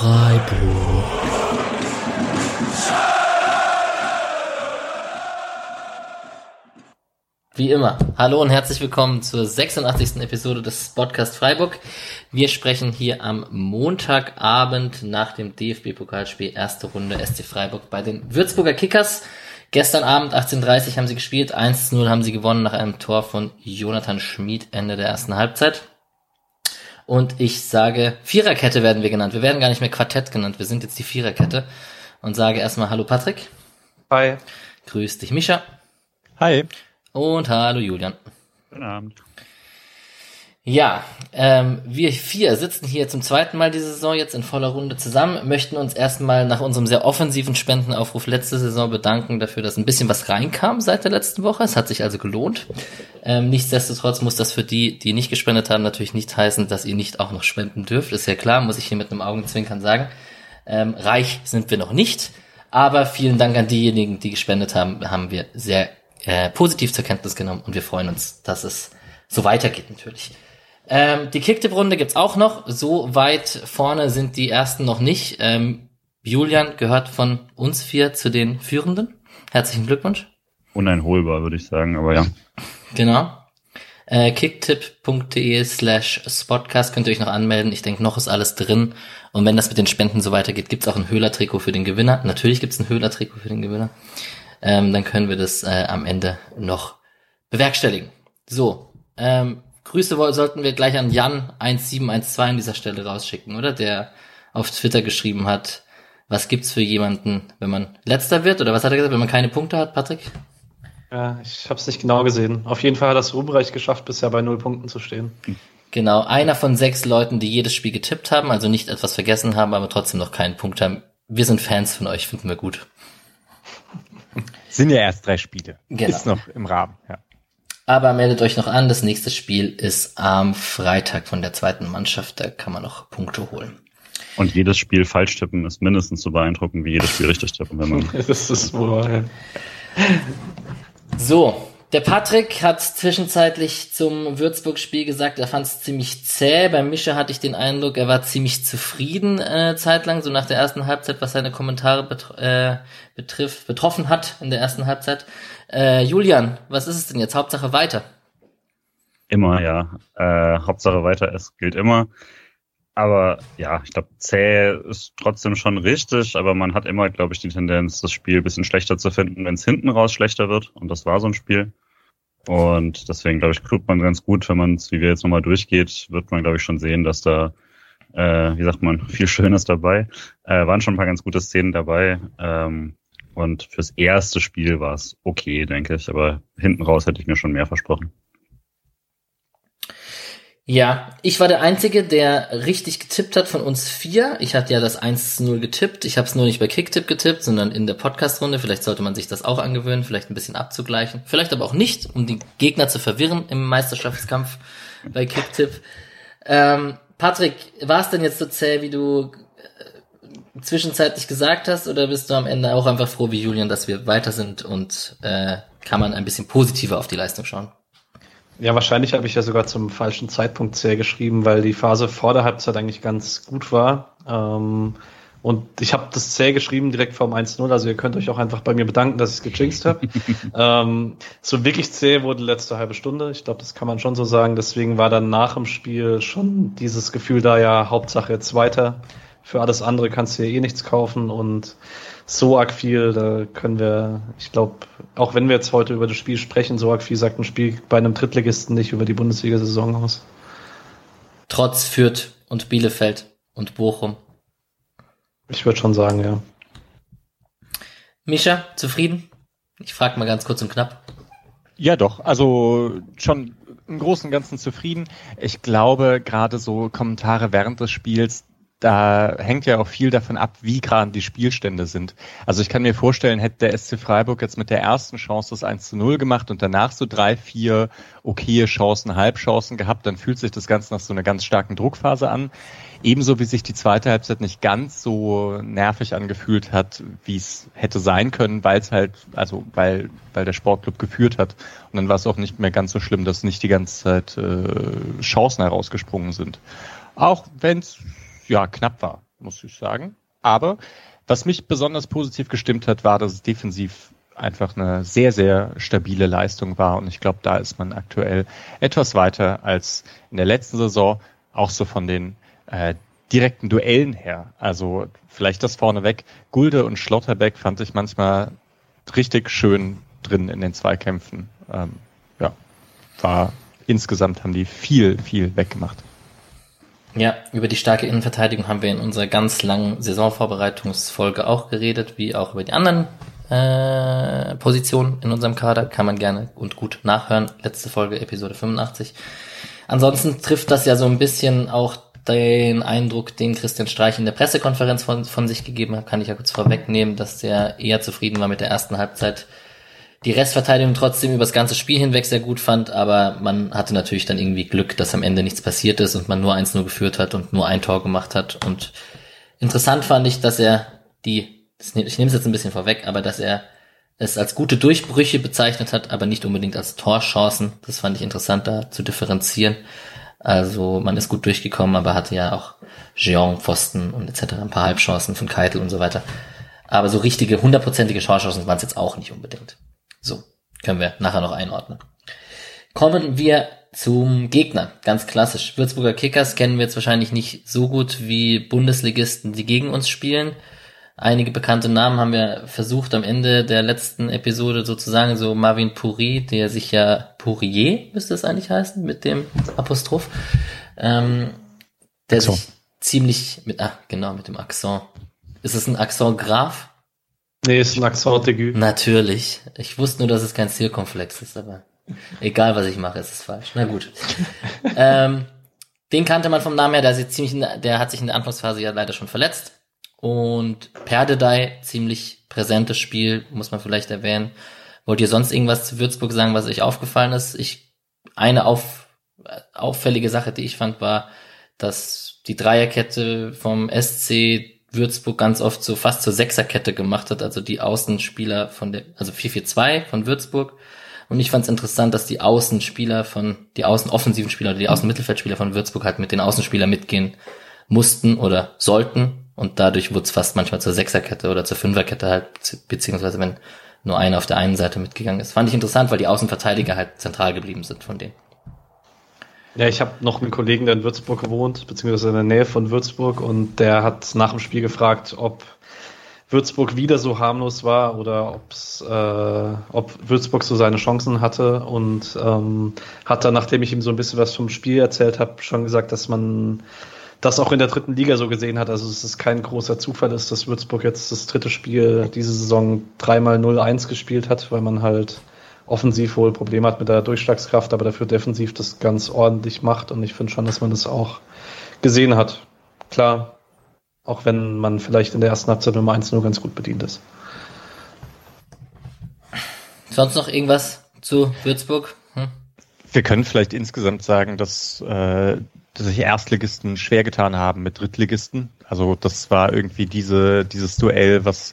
Freiburg. Wie immer, hallo und herzlich willkommen zur 86. Episode des Podcast Freiburg. Wir sprechen hier am Montagabend nach dem DFB-Pokalspiel erste Runde SC Freiburg bei den Würzburger Kickers. Gestern Abend 18.30 haben sie gespielt, 1-0 haben sie gewonnen nach einem Tor von Jonathan Schmid Ende der ersten Halbzeit. Und ich sage, Viererkette werden wir genannt. Wir werden gar nicht mehr Quartett genannt, wir sind jetzt die Viererkette. Und sage erstmal Hallo Patrick. Hi. Grüß dich Mischa. Hi. Und hallo Julian. Guten Abend. Ja, ähm, wir vier sitzen hier zum zweiten Mal diese Saison jetzt in voller Runde zusammen, möchten uns erstmal nach unserem sehr offensiven Spendenaufruf letzte Saison bedanken dafür, dass ein bisschen was reinkam seit der letzten Woche. Es hat sich also gelohnt. Ähm, nichtsdestotrotz muss das für die, die nicht gespendet haben, natürlich nicht heißen, dass ihr nicht auch noch spenden dürft. Ist ja klar, muss ich hier mit einem Augenzwinkern sagen. Ähm, reich sind wir noch nicht, aber vielen Dank an diejenigen, die gespendet haben, haben wir sehr äh, positiv zur Kenntnis genommen und wir freuen uns, dass es so weitergeht natürlich. Ähm, die Kicktip-Runde gibt's auch noch. So weit vorne sind die ersten noch nicht. Ähm, Julian gehört von uns vier zu den Führenden. Herzlichen Glückwunsch. Uneinholbar, würde ich sagen, aber ja. Genau. Äh, kicktip.de slash spotcast könnt ihr euch noch anmelden. Ich denke, noch ist alles drin. Und wenn das mit den Spenden so weitergeht, gibt's auch ein Höhler-Trikot für den Gewinner. Natürlich gibt's ein Höhler-Trikot für den Gewinner. Ähm, dann können wir das äh, am Ende noch bewerkstelligen. So, ähm, Grüße sollten wir gleich an Jan 1712 an dieser Stelle rausschicken, oder? Der auf Twitter geschrieben hat, was gibt's für jemanden, wenn man letzter wird? Oder was hat er gesagt, wenn man keine Punkte hat, Patrick? Ja, ich habe es nicht genau gesehen. Auf jeden Fall hat das Ruhmreich geschafft, bisher bei null Punkten zu stehen. Genau, einer von sechs Leuten, die jedes Spiel getippt haben, also nicht etwas vergessen haben, aber trotzdem noch keinen Punkt haben. Wir sind Fans von euch, finden wir gut. Sind ja erst drei Spiele. Genau. Ist noch im Rahmen, ja. Aber meldet euch noch an, das nächste Spiel ist am Freitag von der zweiten Mannschaft, da kann man noch Punkte holen. Und jedes Spiel falsch tippen ist mindestens so beeindruckend wie jedes Spiel richtig tippen, wenn man. das ist wohl. So, der Patrick hat zwischenzeitlich zum Würzburg-Spiel gesagt, er fand es ziemlich zäh. Bei Mischa hatte ich den Eindruck, er war ziemlich zufrieden äh, zeitlang, so nach der ersten Halbzeit, was seine Kommentare betr äh, betrifft, betroffen hat in der ersten Halbzeit. Äh, Julian, was ist es denn jetzt? Hauptsache weiter. Immer, ja. Äh, Hauptsache weiter, es gilt immer. Aber ja, ich glaube, zäh ist trotzdem schon richtig, aber man hat immer, glaube ich, die Tendenz, das Spiel ein bisschen schlechter zu finden, wenn es hinten raus schlechter wird. Und das war so ein Spiel. Und deswegen, glaube ich, klugt man ganz gut, wenn man es, wie wir jetzt nochmal durchgeht, wird man, glaube ich, schon sehen, dass da, äh, wie sagt man, viel Schönes dabei. Äh, waren schon ein paar ganz gute Szenen dabei. Ähm, und fürs erste Spiel war es okay, denke ich. Aber hinten raus hätte ich mir schon mehr versprochen. Ja, ich war der Einzige, der richtig getippt hat von uns vier. Ich hatte ja das 1-0 getippt. Ich habe es nur nicht bei Kicktip getippt, sondern in der Podcast-Runde. Vielleicht sollte man sich das auch angewöhnen, vielleicht ein bisschen abzugleichen. Vielleicht aber auch nicht, um die Gegner zu verwirren im Meisterschaftskampf bei Kicktip. Ähm, Patrick, war es denn jetzt so zäh, wie du äh, zwischenzeitlich gesagt hast, oder bist du am Ende auch einfach froh wie Julian, dass wir weiter sind und äh, kann man ein bisschen positiver auf die Leistung schauen? Ja, wahrscheinlich habe ich ja sogar zum falschen Zeitpunkt sehr geschrieben, weil die Phase vor der Halbzeit eigentlich ganz gut war. Ähm, und ich habe das zäh geschrieben direkt vorm 1-0, also ihr könnt euch auch einfach bei mir bedanken, dass ich es gejinxt habe. ähm, so wirklich zäh wurde die letzte halbe Stunde. Ich glaube, das kann man schon so sagen. Deswegen war dann nach dem Spiel schon dieses Gefühl da, ja, Hauptsache jetzt weiter. Für alles andere kannst du ja eh nichts kaufen und so arg viel, da können wir, ich glaube, auch wenn wir jetzt heute über das Spiel sprechen, so arg viel sagt ein Spiel bei einem Drittligisten nicht über die Bundesliga-Saison aus. Trotz Fürth und Bielefeld und Bochum. Ich würde schon sagen, ja. Mischa, zufrieden? Ich frage mal ganz kurz und knapp. Ja, doch. Also schon im Großen und Ganzen zufrieden. Ich glaube, gerade so Kommentare während des Spiels, da hängt ja auch viel davon ab, wie gerade die Spielstände sind. Also ich kann mir vorstellen, hätte der SC Freiburg jetzt mit der ersten Chance das 1 zu 0 gemacht und danach so drei, vier okaye Chancen, Halbchancen gehabt, dann fühlt sich das Ganze nach so einer ganz starken Druckphase an. Ebenso wie sich die zweite Halbzeit nicht ganz so nervig angefühlt hat, wie es hätte sein können, weil es halt, also weil, weil der Sportclub geführt hat. Und dann war es auch nicht mehr ganz so schlimm, dass nicht die ganze Zeit äh, Chancen herausgesprungen sind. Auch wenn es ja, knapp war. muss ich sagen. Aber was mich besonders positiv gestimmt hat, war, dass es defensiv einfach eine sehr, sehr stabile Leistung war. Und ich glaube, da ist man aktuell etwas weiter als in der letzten Saison, auch so von den äh, direkten Duellen her. Also vielleicht das vorneweg. Gulde und Schlotterbeck fand ich manchmal richtig schön drin in den Zweikämpfen. Ähm, ja, war insgesamt haben die viel, viel weggemacht. Ja, über die starke Innenverteidigung haben wir in unserer ganz langen Saisonvorbereitungsfolge auch geredet, wie auch über die anderen äh, Positionen in unserem Kader. Kann man gerne und gut nachhören. Letzte Folge, Episode 85. Ansonsten trifft das ja so ein bisschen auch den Eindruck, den Christian Streich in der Pressekonferenz von, von sich gegeben hat, kann ich ja kurz vorwegnehmen, dass der eher zufrieden war mit der ersten Halbzeit die Restverteidigung trotzdem über das ganze Spiel hinweg sehr gut fand, aber man hatte natürlich dann irgendwie Glück, dass am Ende nichts passiert ist und man nur eins nur geführt hat und nur ein Tor gemacht hat. Und interessant fand ich, dass er die, ich nehme es jetzt ein bisschen vorweg, aber dass er es als gute Durchbrüche bezeichnet hat, aber nicht unbedingt als Torchancen. Das fand ich interessant, da zu differenzieren. Also man ist gut durchgekommen, aber hatte ja auch Jean, Pfosten und etc. ein paar Halbchancen von Keitel und so weiter. Aber so richtige, hundertprozentige Torchancen waren es jetzt auch nicht unbedingt. So, können wir nachher noch einordnen. Kommen wir zum Gegner. Ganz klassisch. Würzburger Kickers kennen wir jetzt wahrscheinlich nicht so gut wie Bundesligisten, die gegen uns spielen. Einige bekannte Namen haben wir versucht am Ende der letzten Episode sozusagen, so Marvin Puri, der sich ja Pourier müsste es eigentlich heißen, mit dem Apostroph, ähm, der so. sich ziemlich mit, ah, genau, mit dem Akzent. Ist es ein Akzent Graf? Nee, ist ein aigu. Natürlich. Ich wusste nur, dass es kein Zielkomplex ist, aber egal was ich mache, ist es falsch. Na gut. ähm, den kannte man vom Namen her, der, ist ziemlich, der hat sich in der Anfangsphase ja leider schon verletzt. Und Perdedei, ziemlich präsentes Spiel, muss man vielleicht erwähnen. Wollt ihr sonst irgendwas zu Würzburg sagen, was euch aufgefallen ist? Ich, eine auf, auffällige Sache, die ich fand, war, dass die Dreierkette vom SC Würzburg ganz oft so fast zur Sechserkette gemacht hat, also die Außenspieler von der, also 4-4-2 von Würzburg. Und ich fand es interessant, dass die Außenspieler von, die Außenoffensiven Spieler oder die Außenmittelfeldspieler von Würzburg halt mit den Außenspielern mitgehen mussten oder sollten. Und dadurch wurde es fast manchmal zur Sechserkette oder zur Fünferkette halt, beziehungsweise wenn nur einer auf der einen Seite mitgegangen ist. Fand ich interessant, weil die Außenverteidiger halt zentral geblieben sind von denen. Ja, ich habe noch einen Kollegen, der in Würzburg gewohnt, beziehungsweise in der Nähe von Würzburg, und der hat nach dem Spiel gefragt, ob Würzburg wieder so harmlos war oder ob's, äh, ob Würzburg so seine Chancen hatte und ähm, hat dann, nachdem ich ihm so ein bisschen was vom Spiel erzählt habe, schon gesagt, dass man das auch in der dritten Liga so gesehen hat. Also es ist kein großer Zufall ist, dass Würzburg jetzt das dritte Spiel diese Saison dreimal 0-1 gespielt hat, weil man halt offensiv wohl Probleme hat mit der Durchschlagskraft, aber dafür defensiv das ganz ordentlich macht. Und ich finde schon, dass man das auch gesehen hat. Klar, auch wenn man vielleicht in der ersten Halbzeit Nummer 1 nur ganz gut bedient ist. Sonst noch irgendwas zu Würzburg? Hm? Wir können vielleicht insgesamt sagen, dass, äh, dass sich Erstligisten schwer getan haben mit Drittligisten. Also das war irgendwie diese, dieses Duell, was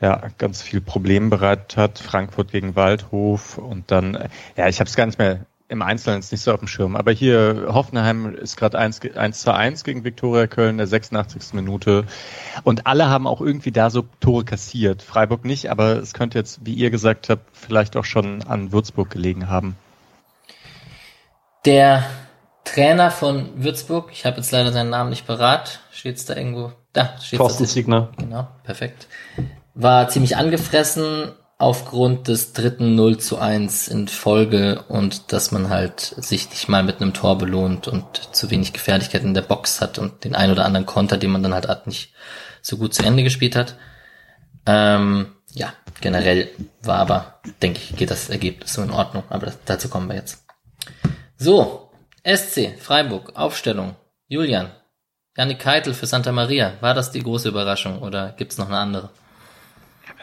ja ganz viel Problem bereitet hat. Frankfurt gegen Waldhof und dann, ja, ich habe es gar nicht mehr im Einzelnen ist nicht so auf dem Schirm. Aber hier Hoffenheim ist gerade 1, 1 zu 1 gegen Viktoria Köln, der 86. Minute. Und alle haben auch irgendwie da so Tore kassiert. Freiburg nicht, aber es könnte jetzt, wie ihr gesagt habt, vielleicht auch schon an Würzburg gelegen haben. Der Trainer von Würzburg, ich habe jetzt leider seinen Namen nicht parat, steht es da irgendwo? Da steht Thorsten Siegner. Genau, perfekt war ziemlich angefressen aufgrund des dritten 0 zu 1 in Folge und dass man halt sich nicht mal mit einem Tor belohnt und zu wenig Gefährlichkeit in der Box hat und den ein oder anderen Konter, den man dann halt nicht so gut zu Ende gespielt hat. Ähm, ja, generell war aber, denke ich, geht das Ergebnis so in Ordnung, aber das, dazu kommen wir jetzt. So, SC, Freiburg, Aufstellung. Julian, Janik Keitel für Santa Maria. War das die große Überraschung oder gibt's noch eine andere?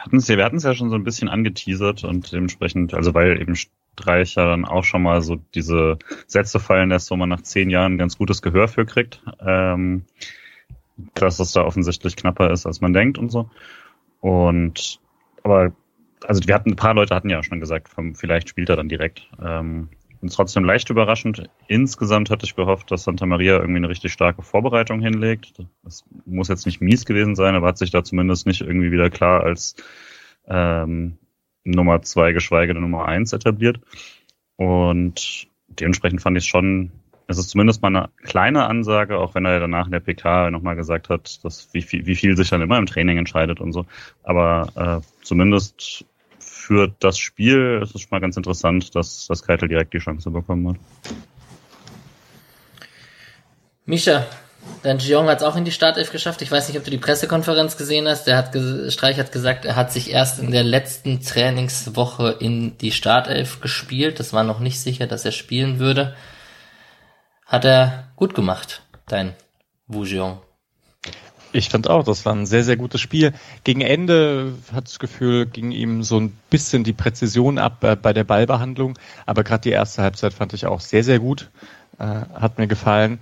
Hatten es ja, wir hatten es ja schon so ein bisschen angeteasert und dementsprechend, also weil eben Streich ja dann auch schon mal so diese Sätze fallen lässt, wo man nach zehn Jahren ganz gutes Gehör für kriegt, ähm, dass es da offensichtlich knapper ist, als man denkt und so. Und aber also wir hatten ein paar Leute hatten ja schon gesagt, vielleicht spielt er dann direkt. Ähm, trotzdem leicht überraschend. Insgesamt hatte ich gehofft, dass Santa Maria irgendwie eine richtig starke Vorbereitung hinlegt. Das muss jetzt nicht mies gewesen sein, aber hat sich da zumindest nicht irgendwie wieder klar als ähm, Nummer zwei, geschweige denn Nummer eins etabliert. Und dementsprechend fand ich schon, es ist zumindest mal eine kleine Ansage, auch wenn er danach in der PK nochmal gesagt hat, dass wie viel, wie viel sich dann immer im Training entscheidet und so. Aber äh, zumindest für das Spiel ist es schon mal ganz interessant, dass, dass Keitel direkt die Chance bekommen hat. Misha, Dein Jeong hat es auch in die Startelf geschafft. Ich weiß nicht, ob du die Pressekonferenz gesehen hast. Der hat Streich hat gesagt, er hat sich erst in der letzten Trainingswoche in die Startelf gespielt. Das war noch nicht sicher, dass er spielen würde. Hat er gut gemacht, dein Wu Jeong. Ich fand auch, das war ein sehr, sehr gutes Spiel. Gegen Ende hat das Gefühl, ging ihm so ein bisschen die Präzision ab äh, bei der Ballbehandlung. Aber gerade die erste Halbzeit fand ich auch sehr, sehr gut. Äh, hat mir gefallen.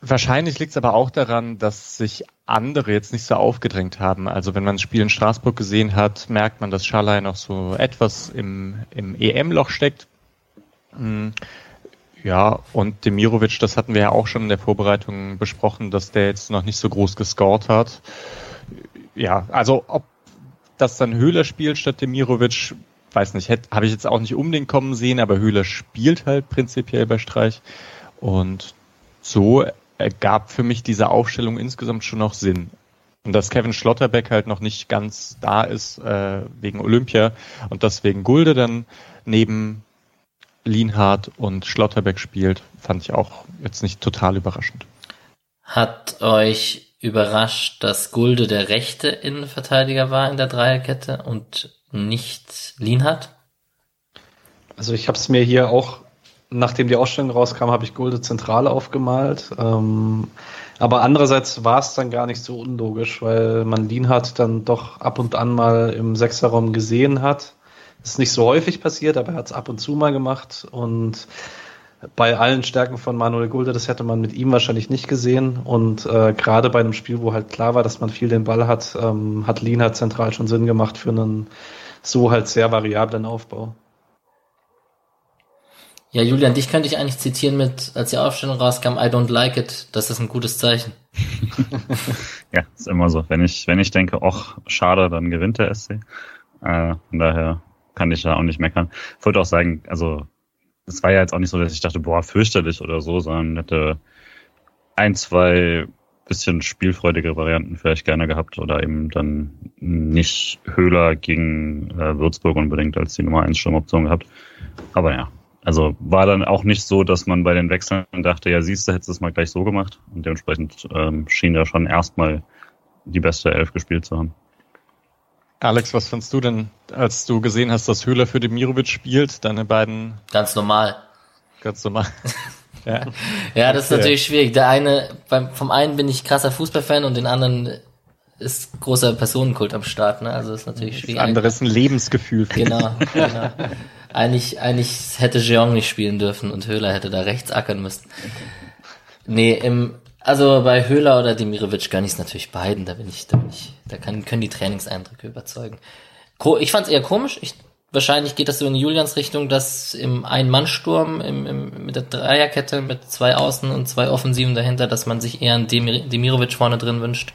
Wahrscheinlich liegt es aber auch daran, dass sich andere jetzt nicht so aufgedrängt haben. Also wenn man das Spiel in Straßburg gesehen hat, merkt man, dass Schalay noch so etwas im, im EM-Loch steckt. Hm. Ja, und Demirovic, das hatten wir ja auch schon in der Vorbereitung besprochen, dass der jetzt noch nicht so groß gescored hat. Ja, also ob das dann Höhler spielt statt Demirovic, weiß nicht, habe ich jetzt auch nicht unbedingt kommen sehen, aber Höhler spielt halt prinzipiell bei Streich. Und so ergab für mich diese Aufstellung insgesamt schon noch Sinn. Und dass Kevin Schlotterbeck halt noch nicht ganz da ist äh, wegen Olympia und deswegen Gulde dann neben Lienhardt und Schlotterbeck spielt, fand ich auch jetzt nicht total überraschend. Hat euch überrascht, dass Gulde der rechte Innenverteidiger war in der Dreierkette und nicht Lienhardt? Also ich habe es mir hier auch nachdem die Ausstellung rauskam, habe ich Gulde zentral aufgemalt. Ähm, aber andererseits war es dann gar nicht so unlogisch, weil man Lienhardt dann doch ab und an mal im Sechserraum gesehen hat. Das ist nicht so häufig passiert, aber er hat es ab und zu mal gemacht. Und bei allen Stärken von Manuel Gulde, das hätte man mit ihm wahrscheinlich nicht gesehen. Und äh, gerade bei einem Spiel, wo halt klar war, dass man viel den Ball hat, ähm, hat Lienhardt zentral schon Sinn gemacht für einen so halt sehr variablen Aufbau. Ja, Julian, dich könnte ich eigentlich zitieren mit, als die Aufstellung rauskam, I don't like it. Das ist ein gutes Zeichen. ja, ist immer so. Wenn ich, wenn ich denke, ach, schade, dann gewinnt der SC. Äh, von daher kann ich ja auch nicht meckern. Ich wollte auch sagen, also, es war ja jetzt auch nicht so, dass ich dachte, boah, fürchterlich oder so, sondern hätte ein, zwei bisschen spielfreudige Varianten vielleicht gerne gehabt oder eben dann nicht Höhler gegen äh, Würzburg unbedingt als die Nummer 1 Sturmoption gehabt. Aber ja, also war dann auch nicht so, dass man bei den Wechseln dachte, ja siehst du, hättest du es mal gleich so gemacht. Und dementsprechend ähm, schien er schon erstmal die beste Elf gespielt zu haben. Alex, was fandst du denn, als du gesehen hast, dass Höhler für Demirovic spielt, deine beiden? Ganz normal. Ganz normal. ja. ja, das ist natürlich schwierig. Der eine, beim, vom einen bin ich krasser Fußballfan und den anderen ist großer Personenkult am Start, ne? Also ist natürlich schwierig. Das andere ist ein Lebensgefühl. Genau, genau. Eigentlich, eigentlich hätte Jeong nicht spielen dürfen und Höhler hätte da rechts ackern müssen. Nee, im, also bei Höhler oder Demirovic kann ich es natürlich beiden, da bin ich, da bin ich, da kann, können die Trainingseindrücke überzeugen. Ich fand es eher komisch, ich, wahrscheinlich geht das so in Julians Richtung, dass im Ein-Mann-Sturm im, im, mit der Dreierkette mit zwei Außen und zwei Offensiven dahinter, dass man sich eher einen Demir Demirovic vorne drin wünscht,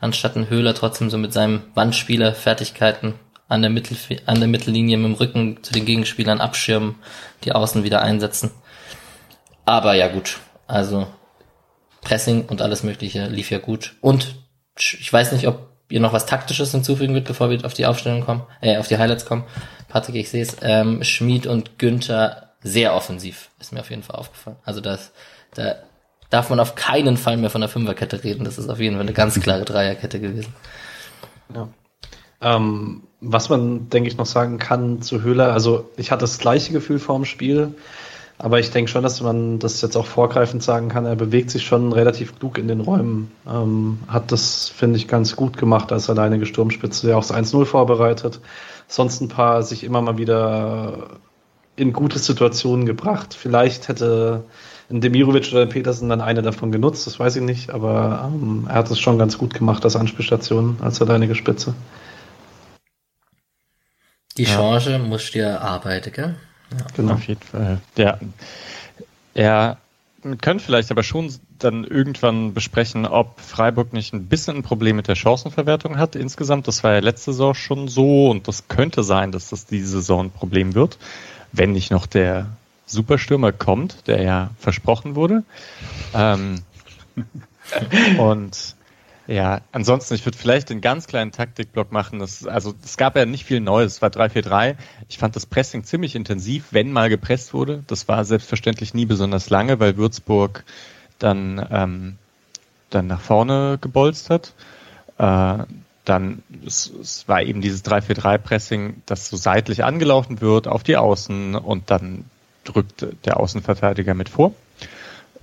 anstatt einen Höhler trotzdem so mit seinem Wandspieler-Fertigkeiten an der, Mittel, an der Mittellinie mit dem Rücken zu den Gegenspielern abschirmen, die Außen wieder einsetzen. Aber ja gut, also Pressing und alles Mögliche lief ja gut. Und ich weiß nicht, ob ihr noch was Taktisches hinzufügen wird, bevor wir auf die Aufstellung kommen, äh, auf die Highlights kommen. Patrick, ich sehe es. Ähm, Schmid und Günther sehr offensiv, ist mir auf jeden Fall aufgefallen. Also das, da darf man auf keinen Fall mehr von der Fünferkette reden. Das ist auf jeden Fall eine ganz klare Dreierkette gewesen. Ja. Ähm, was man, denke ich, noch sagen kann zu Höhler, also ich hatte das gleiche Gefühl vor dem Spiel, aber ich denke schon, dass man das jetzt auch vorgreifend sagen kann. Er bewegt sich schon relativ klug in den Räumen. Ähm, hat das, finde ich, ganz gut gemacht als alleinige Sturmspitze, der auch das 1-0 vorbereitet. Sonst ein paar sich immer mal wieder in gute Situationen gebracht. Vielleicht hätte ein Demirovic oder ein Petersen dann eine davon genutzt, das weiß ich nicht, aber ähm, er hat es schon ganz gut gemacht als Anspielstation, als alleinige Spitze. Die ja. Chance musst du ja arbeiten, gell? Ja, genau. Auf jeden Fall. Ja. Wir können vielleicht aber schon dann irgendwann besprechen, ob Freiburg nicht ein bisschen ein Problem mit der Chancenverwertung hat insgesamt. Das war ja letzte Saison schon so und das könnte sein, dass das diese Saison ein Problem wird, wenn nicht noch der Superstürmer kommt, der ja versprochen wurde. Ähm, und ja, ansonsten, ich würde vielleicht einen ganz kleinen Taktikblock machen. Das, also es gab ja nicht viel Neues. Es war 3-4-3. Ich fand das Pressing ziemlich intensiv, wenn mal gepresst wurde. Das war selbstverständlich nie besonders lange, weil Würzburg dann, ähm, dann nach vorne gebolzt hat. Äh, dann, es, es war eben dieses 3-4-3-Pressing, das so seitlich angelaufen wird auf die Außen und dann drückt der Außenverteidiger mit vor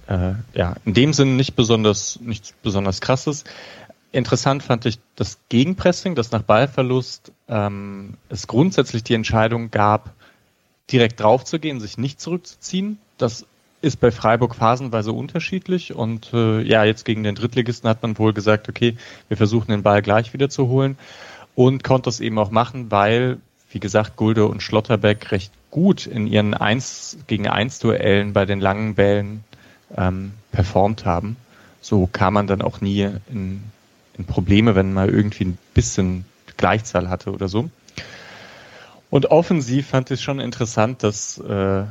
äh, ja, in dem Sinn nicht besonders, nichts besonders krasses. Interessant fand ich das Gegenpressing, dass nach Ballverlust ähm, es grundsätzlich die Entscheidung gab, direkt draufzugehen, sich nicht zurückzuziehen. Das ist bei Freiburg phasenweise unterschiedlich und äh, ja, jetzt gegen den Drittligisten hat man wohl gesagt, okay, wir versuchen den Ball gleich wieder zu holen und konnte es eben auch machen, weil, wie gesagt, Gulde und Schlotterbeck recht gut in ihren 1 gegen 1 Duellen bei den langen Bällen ähm, performt haben. So kam man dann auch nie in, in Probleme, wenn man irgendwie ein bisschen Gleichzahl hatte oder so. Und offensiv fand ich schon interessant, dass, äh,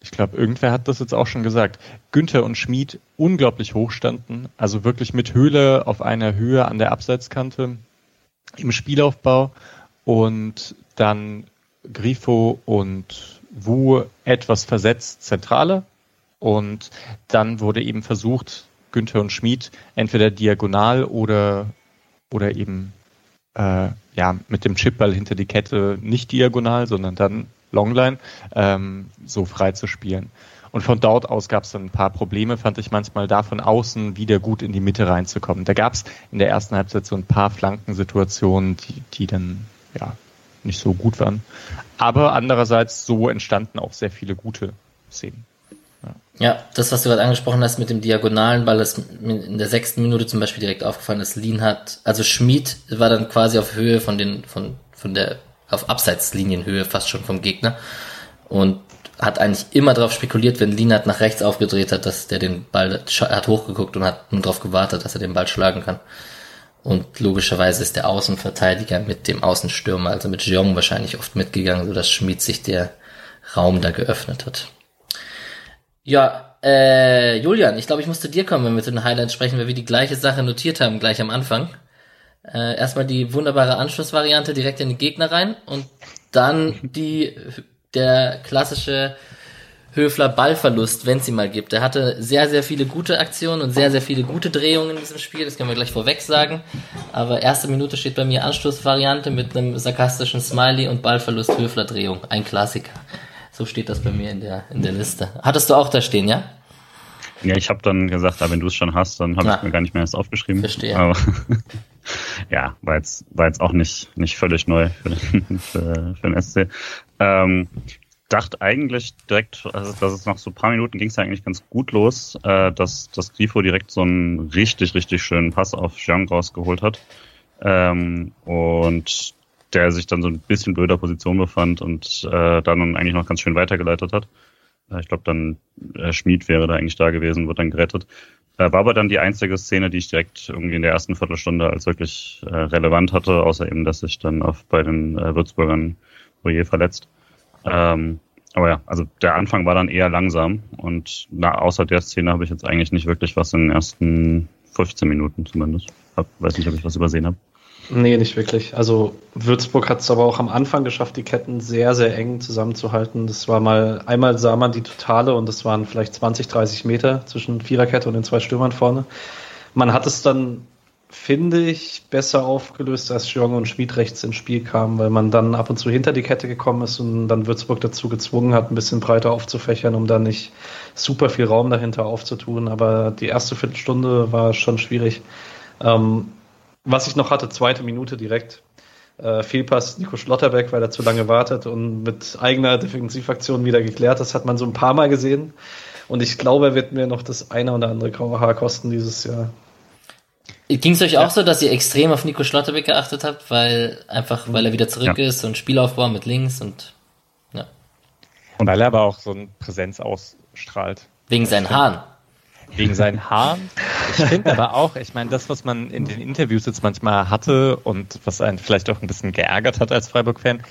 ich glaube, irgendwer hat das jetzt auch schon gesagt, Günther und Schmid unglaublich hoch standen, also wirklich mit Höhle auf einer Höhe an der Abseitskante im Spielaufbau und dann Grifo und Wu etwas versetzt zentrale und dann wurde eben versucht, Günther und Schmid entweder diagonal oder, oder eben äh, ja, mit dem Chipball hinter die Kette nicht diagonal, sondern dann Longline ähm, so frei zu spielen. Und von dort aus gab es dann ein paar Probleme, fand ich manchmal da von außen wieder gut in die Mitte reinzukommen. Da gab es in der ersten Halbzeit so ein paar Flankensituationen, die, die dann ja nicht so gut waren. Aber andererseits so entstanden auch sehr viele gute Szenen. Ja, das, was du gerade angesprochen hast mit dem diagonalen Ball, das in der sechsten Minute zum Beispiel direkt aufgefallen ist, Lien hat, also Schmid war dann quasi auf Höhe von den, von, von der, auf Abseitslinienhöhe fast schon vom Gegner und hat eigentlich immer darauf spekuliert, wenn Lienert nach rechts aufgedreht hat, dass der den Ball hat hochgeguckt und hat nur darauf gewartet, dass er den Ball schlagen kann. Und logischerweise ist der Außenverteidiger mit dem Außenstürmer, also mit Jeong wahrscheinlich oft mitgegangen, sodass Schmid sich der Raum da geöffnet hat. Ja, äh, Julian, ich glaube, ich muss zu dir kommen, wenn wir zu den Highlights sprechen, weil wir die gleiche Sache notiert haben, gleich am Anfang. Äh, erstmal die wunderbare Anschlussvariante direkt in den Gegner rein und dann die, der klassische Höfler Ballverlust, wenn es ihn mal gibt. Er hatte sehr, sehr viele gute Aktionen und sehr, sehr viele gute Drehungen in diesem Spiel, das können wir gleich vorweg sagen. Aber erste Minute steht bei mir Anschlussvariante mit einem sarkastischen Smiley und Ballverlust Höfler Drehung. Ein Klassiker. So steht das bei mir in der, in der Liste. Hattest du auch da stehen, ja? Ja, ich habe dann gesagt, ja, wenn du es schon hast, dann habe ich mir gar nicht mehr erst aufgeschrieben. Verstehe. Aber ja, war jetzt, war jetzt auch nicht, nicht völlig neu für den, für, für den SC. Ähm, dachte eigentlich direkt, also dass es nach so ein paar Minuten ging es eigentlich ganz gut los, äh, dass, dass Grifo direkt so einen richtig, richtig schönen Pass auf Jean rausgeholt hat. Ähm, und der sich dann so ein bisschen blöder Position befand und äh, dann eigentlich noch ganz schön weitergeleitet hat. Äh, ich glaube, dann äh, Schmied wäre da eigentlich da gewesen, wird dann gerettet. Äh, war aber dann die einzige Szene, die ich direkt irgendwie in der ersten Viertelstunde als wirklich äh, relevant hatte, außer eben, dass sich dann auf bei den äh, Würzburgern Royer verletzt. Ähm, aber ja, also der Anfang war dann eher langsam und na, außer der Szene habe ich jetzt eigentlich nicht wirklich was in den ersten 15 Minuten zumindest. Hab, weiß nicht, ob ich was übersehen habe. Nee, nicht wirklich. Also Würzburg hat es aber auch am Anfang geschafft, die Ketten sehr, sehr eng zusammenzuhalten. Das war mal, einmal sah man die Totale und das waren vielleicht 20, 30 Meter zwischen Viererkette und den zwei Stürmern vorne. Man hat es dann, finde ich, besser aufgelöst, als Jong und Schmid rechts ins Spiel kamen, weil man dann ab und zu hinter die Kette gekommen ist und dann Würzburg dazu gezwungen hat, ein bisschen breiter aufzufächern, um dann nicht super viel Raum dahinter aufzutun. Aber die erste Viertelstunde war schon schwierig. Ähm, was ich noch hatte, zweite Minute direkt. Äh, Fehlpass Nico Schlotterbeck, weil er zu lange wartet und mit eigener Defensivaktion wieder geklärt. Das hat man so ein paar Mal gesehen. Und ich glaube, er wird mir noch das eine oder andere graue Haar kosten dieses Jahr. Ging es euch ja. auch so, dass ihr extrem auf Nico Schlotterbeck geachtet habt, weil einfach, weil er wieder zurück ja. ist und Spielaufbau mit links und Und weil er aber auch so eine Präsenz ausstrahlt. Wegen seinen Haaren. Wegen seinen Haaren. Ich finde aber auch, ich meine, das, was man in den Interviews jetzt manchmal hatte und was einen vielleicht auch ein bisschen geärgert hat als Freiburg-Fan,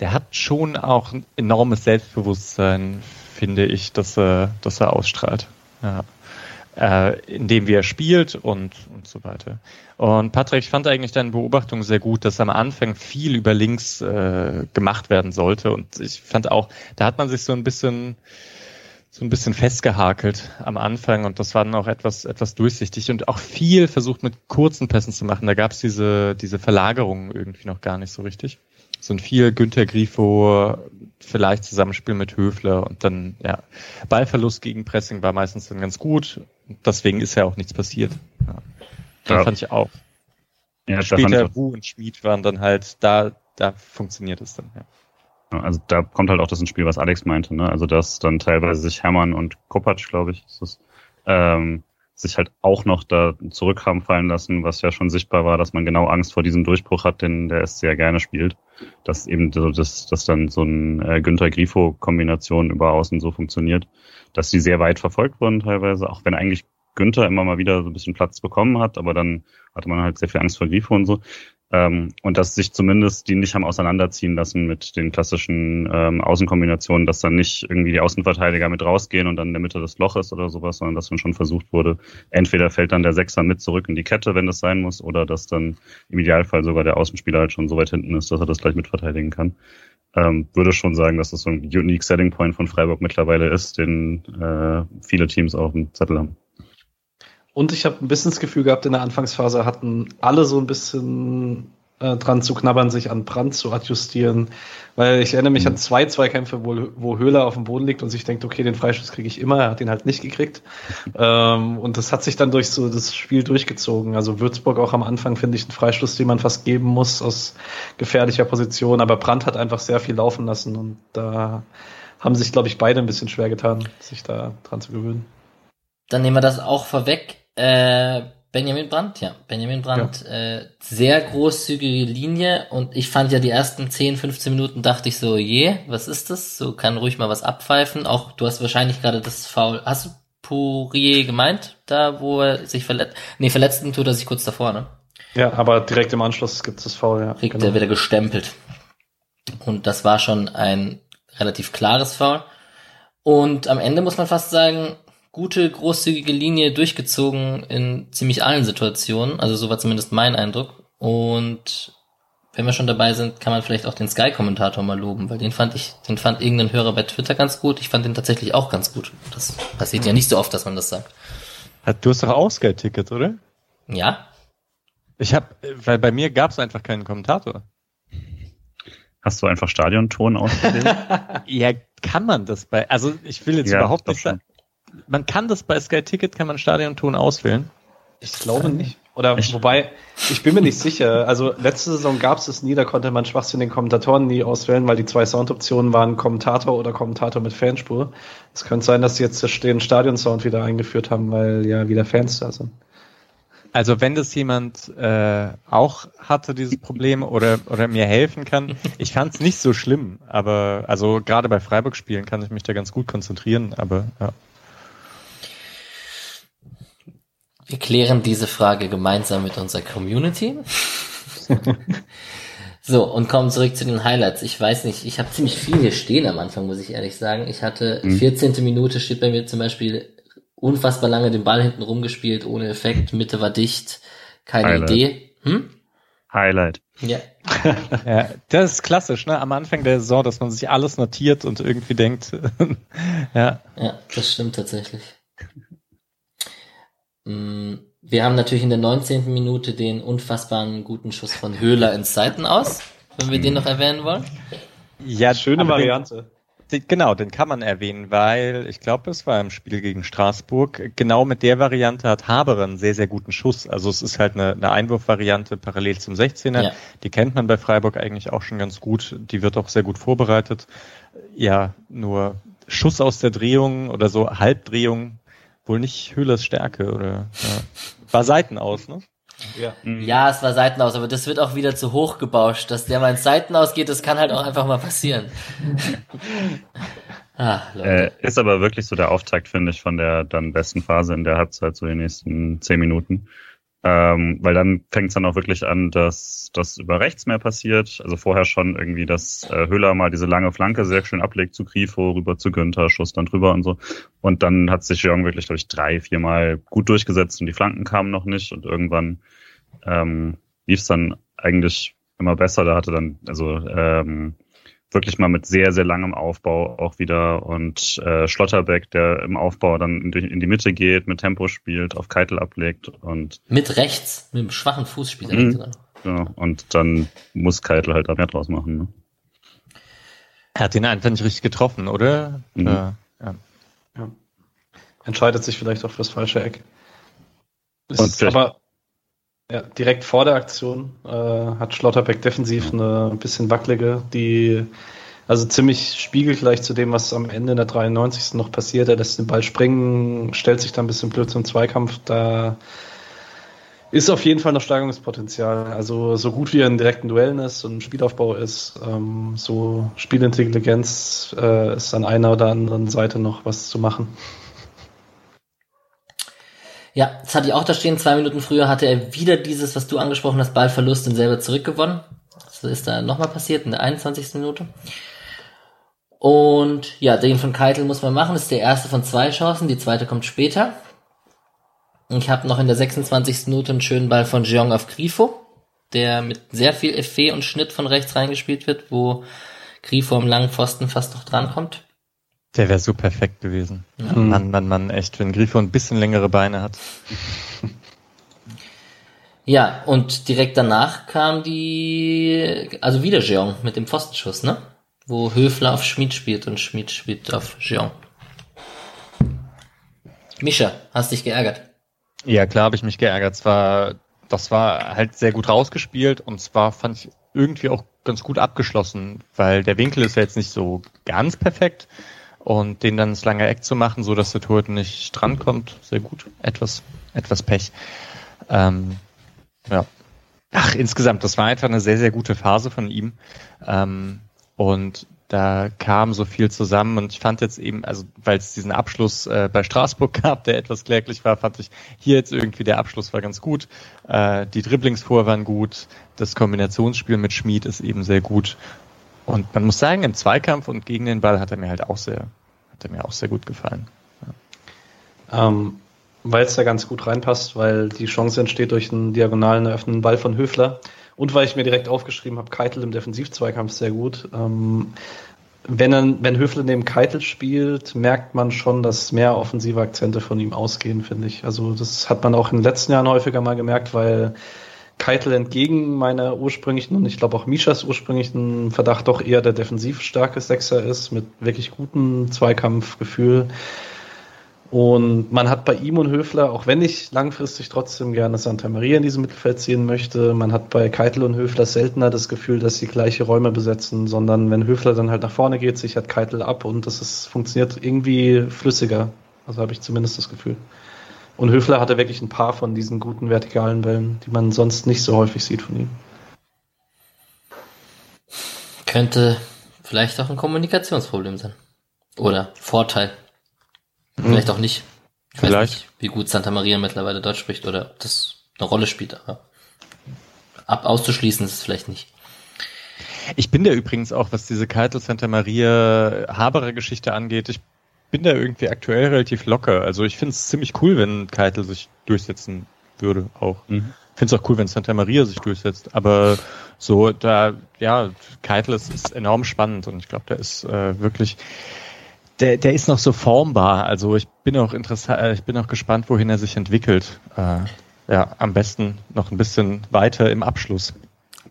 der hat schon auch ein enormes Selbstbewusstsein, finde ich, dass er, dass er ausstrahlt. Ja. Äh, indem wie er spielt und, und so weiter. Und Patrick, ich fand eigentlich deine Beobachtung sehr gut, dass am Anfang viel über links äh, gemacht werden sollte. Und ich fand auch, da hat man sich so ein bisschen so ein bisschen festgehakelt am Anfang und das war dann auch etwas, etwas durchsichtig und auch viel versucht mit kurzen Pässen zu machen. Da gab es diese, diese Verlagerungen irgendwie noch gar nicht so richtig. So ein viel Günther Grifo, vielleicht Zusammenspiel mit Höfler und dann, ja, Ballverlust gegen Pressing war meistens dann ganz gut. Deswegen ist ja auch nichts passiert. Ja. Da ja. fand ich auch. Ja, Später Wu und Schmid waren dann halt, da, da funktioniert es dann, ja. Also da kommt halt auch das ins Spiel, was Alex meinte, ne? Also dass dann teilweise sich Hermann und Kopacz, glaube ich, ist es, ähm, sich halt auch noch da zurück haben fallen lassen, was ja schon sichtbar war, dass man genau Angst vor diesem Durchbruch hat, den der es sehr gerne spielt. Dass eben so, dass, dass dann so ein äh, Günther Grifo-Kombination über außen so funktioniert, dass die sehr weit verfolgt wurden teilweise, auch wenn eigentlich Günther immer mal wieder so ein bisschen Platz bekommen hat, aber dann hatte man halt sehr viel Angst vor Grifo und so. Ähm, und dass sich zumindest die nicht haben auseinanderziehen lassen mit den klassischen ähm, Außenkombinationen, dass dann nicht irgendwie die Außenverteidiger mit rausgehen und dann in der Mitte des Loches oder sowas, sondern dass dann schon versucht wurde, entweder fällt dann der Sechser mit zurück in die Kette, wenn das sein muss, oder dass dann im Idealfall sogar der Außenspieler halt schon so weit hinten ist, dass er das gleich mitverteidigen kann. Ähm, würde schon sagen, dass das so ein unique Selling Point von Freiburg mittlerweile ist, den äh, viele Teams auf dem Zettel haben. Und ich habe ein bisschen das Gefühl gehabt, in der Anfangsphase hatten alle so ein bisschen äh, dran zu knabbern, sich an Brand zu adjustieren. Weil ich erinnere mich mhm. an zwei Zweikämpfe, wo, wo Höhler auf dem Boden liegt und sich denkt, okay, den Freischuss kriege ich immer, er hat ihn halt nicht gekriegt. ähm, und das hat sich dann durch so das Spiel durchgezogen. Also Würzburg auch am Anfang, finde ich, einen Freistoß, den man fast geben muss aus gefährlicher Position. Aber Brand hat einfach sehr viel laufen lassen und da haben sich, glaube ich, beide ein bisschen schwer getan, sich da dran zu gewöhnen. Dann nehmen wir das auch vorweg. Äh, Benjamin Brandt, ja. Benjamin Brandt, ja. äh, sehr großzügige Linie und ich fand ja die ersten 10, 15 Minuten dachte ich so, je, was ist das? So kann ruhig mal was abpfeifen. Auch du hast wahrscheinlich gerade das Foul. Hast du Pourier gemeint, da wo er sich verletzt? Nee, verletzten tut er sich kurz davor, ne? Ja, aber direkt im Anschluss gibt es das Foul, ja. Kriegt genau. er wieder gestempelt. Und das war schon ein relativ klares Foul. Und am Ende muss man fast sagen, gute, großzügige Linie durchgezogen in ziemlich allen Situationen. Also so war zumindest mein Eindruck. Und wenn wir schon dabei sind, kann man vielleicht auch den Sky-Kommentator mal loben, weil den fand ich, den fand irgendein Hörer bei Twitter ganz gut. Ich fand den tatsächlich auch ganz gut. Das passiert ja nicht so oft, dass man das sagt. Du hast doch auch Sky-Ticket, oder? Ja. Ich habe, weil bei mir gab es einfach keinen Kommentator. Hast du einfach Stadionton ausgewählt? ja, kann man das bei, also ich will jetzt ja, überhaupt nicht sagen, man kann das bei Sky Ticket, kann man Stadionton auswählen? Ich glaube nicht. Oder Echt? wobei, ich bin mir nicht sicher. Also letzte Saison gab es es nie, da konnte man schwachsinnigen Kommentatoren nie auswählen, weil die zwei Soundoptionen waren Kommentator oder Kommentator mit Fanspur. Es könnte sein, dass sie jetzt den Stadionsound wieder eingeführt haben, weil ja wieder Fans da sind. Also wenn das jemand äh, auch hatte, dieses Problem, oder, oder mir helfen kann, ich fand es nicht so schlimm, aber also gerade bei Freiburg-Spielen kann ich mich da ganz gut konzentrieren, aber ja. Wir klären diese Frage gemeinsam mit unserer Community. so, und kommen zurück zu den Highlights. Ich weiß nicht, ich habe ziemlich viel hier stehen am Anfang, muss ich ehrlich sagen. Ich hatte mhm. 14. Minute steht bei mir zum Beispiel unfassbar lange den Ball hinten rumgespielt, ohne Effekt, Mitte war dicht, keine Highlight. Idee. Hm? Highlight. Ja. ja. Das ist klassisch, ne? Am Anfang der Saison, dass man sich alles notiert und irgendwie denkt, ja. Ja, das stimmt tatsächlich. Mm, wir haben natürlich in der 19. Minute den unfassbaren guten Schuss von Höhler ins Seiten aus, wenn wir den noch erwähnen wollen. Ja, schöne Variante. Den, genau, den kann man erwähnen, weil ich glaube, es war im Spiel gegen Straßburg. Genau mit der Variante hat Haber einen sehr, sehr guten Schuss. Also es ist halt eine, eine Einwurfvariante parallel zum 16er. Ja. Die kennt man bei Freiburg eigentlich auch schon ganz gut. Die wird auch sehr gut vorbereitet. Ja, nur Schuss aus der Drehung oder so Halbdrehung wohl nicht Höhlers Stärke oder ja. war Seiten aus, ne? Ja. Mhm. ja, es war Seiten aus, aber das wird auch wieder zu hoch gebauscht, dass der mal ins Seiten ausgeht, das kann halt auch einfach mal passieren. Ah, äh, ist aber wirklich so der Auftakt, finde ich, von der dann besten Phase in der Halbzeit, so die nächsten zehn Minuten. Ähm, weil dann fängt es dann auch wirklich an, dass das über rechts mehr passiert. Also vorher schon irgendwie, dass äh, Höhler mal diese lange Flanke sehr schön ablegt zu Grifo, rüber zu Günther, Schuss dann drüber und so. Und dann hat sich Jong wirklich, glaube ich, drei, viermal gut durchgesetzt und die Flanken kamen noch nicht. Und irgendwann ähm, lief es dann eigentlich immer besser. Da hatte dann, also ähm, wirklich mal mit sehr, sehr langem Aufbau auch wieder und äh, Schlotterbeck, der im Aufbau dann in die, in die Mitte geht, mit Tempo spielt, auf Keitel ablegt und mit rechts, mit einem schwachen Fuß spielt er mhm. Ja, und dann muss Keitel halt da mehr draus machen. Ne? Er hat ihn einfach nicht richtig getroffen, oder? Mhm. Ja. ja. Entscheidet sich vielleicht auch fürs falsche Eck. Ist aber ja, direkt vor der Aktion äh, hat Schlotterbeck defensiv eine ein bisschen wackelige, die also ziemlich spiegelgleich zu dem, was am Ende in der 93. noch passiert. Er lässt den Ball springen, stellt sich da ein bisschen blöd zum Zweikampf. Da ist auf jeden Fall noch Steigerungspotenzial. Also so gut wie er in direkten Duellen ist und Spielaufbau ist, ähm, so Spielintelligenz äh, ist an einer oder anderen Seite noch was zu machen. Ja, das hatte ich auch da stehen. Zwei Minuten früher hatte er wieder dieses, was du angesprochen hast, Ballverlust und selber zurückgewonnen. Das ist da nochmal passiert in der 21. Minute. Und ja, den von Keitel muss man machen. Das ist der erste von zwei Chancen. Die zweite kommt später. Ich habe noch in der 26. Minute einen schönen Ball von Jeong auf Grifo, der mit sehr viel Effet und Schnitt von rechts reingespielt wird, wo Grifo am langen Pfosten fast noch drankommt. Der wäre so perfekt gewesen. Ja. Mann, Mann, Mann, echt, wenn Grifo ein bisschen längere Beine hat. Ja, und direkt danach kam die, also wieder Jeong mit dem Pfostenschuss, ne? Wo Höfler auf Schmid spielt und Schmid spielt auf Jeong. Mischa, hast dich geärgert? Ja, klar habe ich mich geärgert. Zwar, das war halt sehr gut rausgespielt und zwar fand ich irgendwie auch ganz gut abgeschlossen, weil der Winkel ist ja jetzt nicht so ganz perfekt, und den dann ins lange Eck zu machen, so dass der Torhüter nicht drankommt, sehr gut. Etwas, etwas Pech. Ähm, ja. Ach, insgesamt, das war einfach eine sehr, sehr gute Phase von ihm. Ähm, und da kam so viel zusammen und ich fand jetzt eben, also weil es diesen Abschluss äh, bei Straßburg gab, der etwas kläglich war, fand ich hier jetzt irgendwie der Abschluss war ganz gut. Äh, die Dribblings vor waren gut, das Kombinationsspiel mit Schmid ist eben sehr gut und man muss sagen, im Zweikampf und gegen den Ball hat er mir halt auch sehr, hat er mir auch sehr gut gefallen. Ja. Ähm, weil es da ganz gut reinpasst, weil die Chance entsteht durch einen diagonalen eröffnenden Ball von Höfler und weil ich mir direkt aufgeschrieben habe, Keitel im Defensivzweikampf sehr gut. Ähm, wenn, er, wenn Höfler neben Keitel spielt, merkt man schon, dass mehr offensive Akzente von ihm ausgehen, finde ich. Also das hat man auch in den letzten Jahren häufiger mal gemerkt, weil Keitel entgegen meiner ursprünglichen und ich glaube auch Mishas ursprünglichen Verdacht doch eher der defensiv starke Sechser ist, mit wirklich gutem Zweikampfgefühl. Und man hat bei ihm und Höfler, auch wenn ich langfristig trotzdem gerne Santa Maria in diesem Mittelfeld ziehen möchte, man hat bei Keitel und Höfler seltener das Gefühl, dass sie gleiche Räume besetzen, sondern wenn Höfler dann halt nach vorne geht, sichert Keitel ab und das ist, funktioniert irgendwie flüssiger. Also habe ich zumindest das Gefühl. Und Höfler hatte wirklich ein paar von diesen guten vertikalen Wellen, die man sonst nicht so häufig sieht von ihm. Könnte vielleicht auch ein Kommunikationsproblem sein. Oder Vorteil. Hm. Vielleicht auch nicht. Ich vielleicht. weiß nicht, wie gut Santa Maria mittlerweile Deutsch spricht oder ob das eine Rolle spielt, aber ab auszuschließen ist es vielleicht nicht. Ich bin da übrigens auch, was diese Keitel Santa Maria Haberer Geschichte angeht, ich bin da irgendwie aktuell relativ locker. Also ich finde es ziemlich cool, wenn Keitel sich durchsetzen würde auch. Mhm. Finde es auch cool, wenn Santa Maria sich durchsetzt. Aber so, da, ja, Keitel ist, ist enorm spannend und ich glaube, der ist äh, wirklich, der, der ist noch so formbar. Also ich bin auch interessant, äh, ich bin auch gespannt, wohin er sich entwickelt. Äh, ja, am besten noch ein bisschen weiter im Abschluss.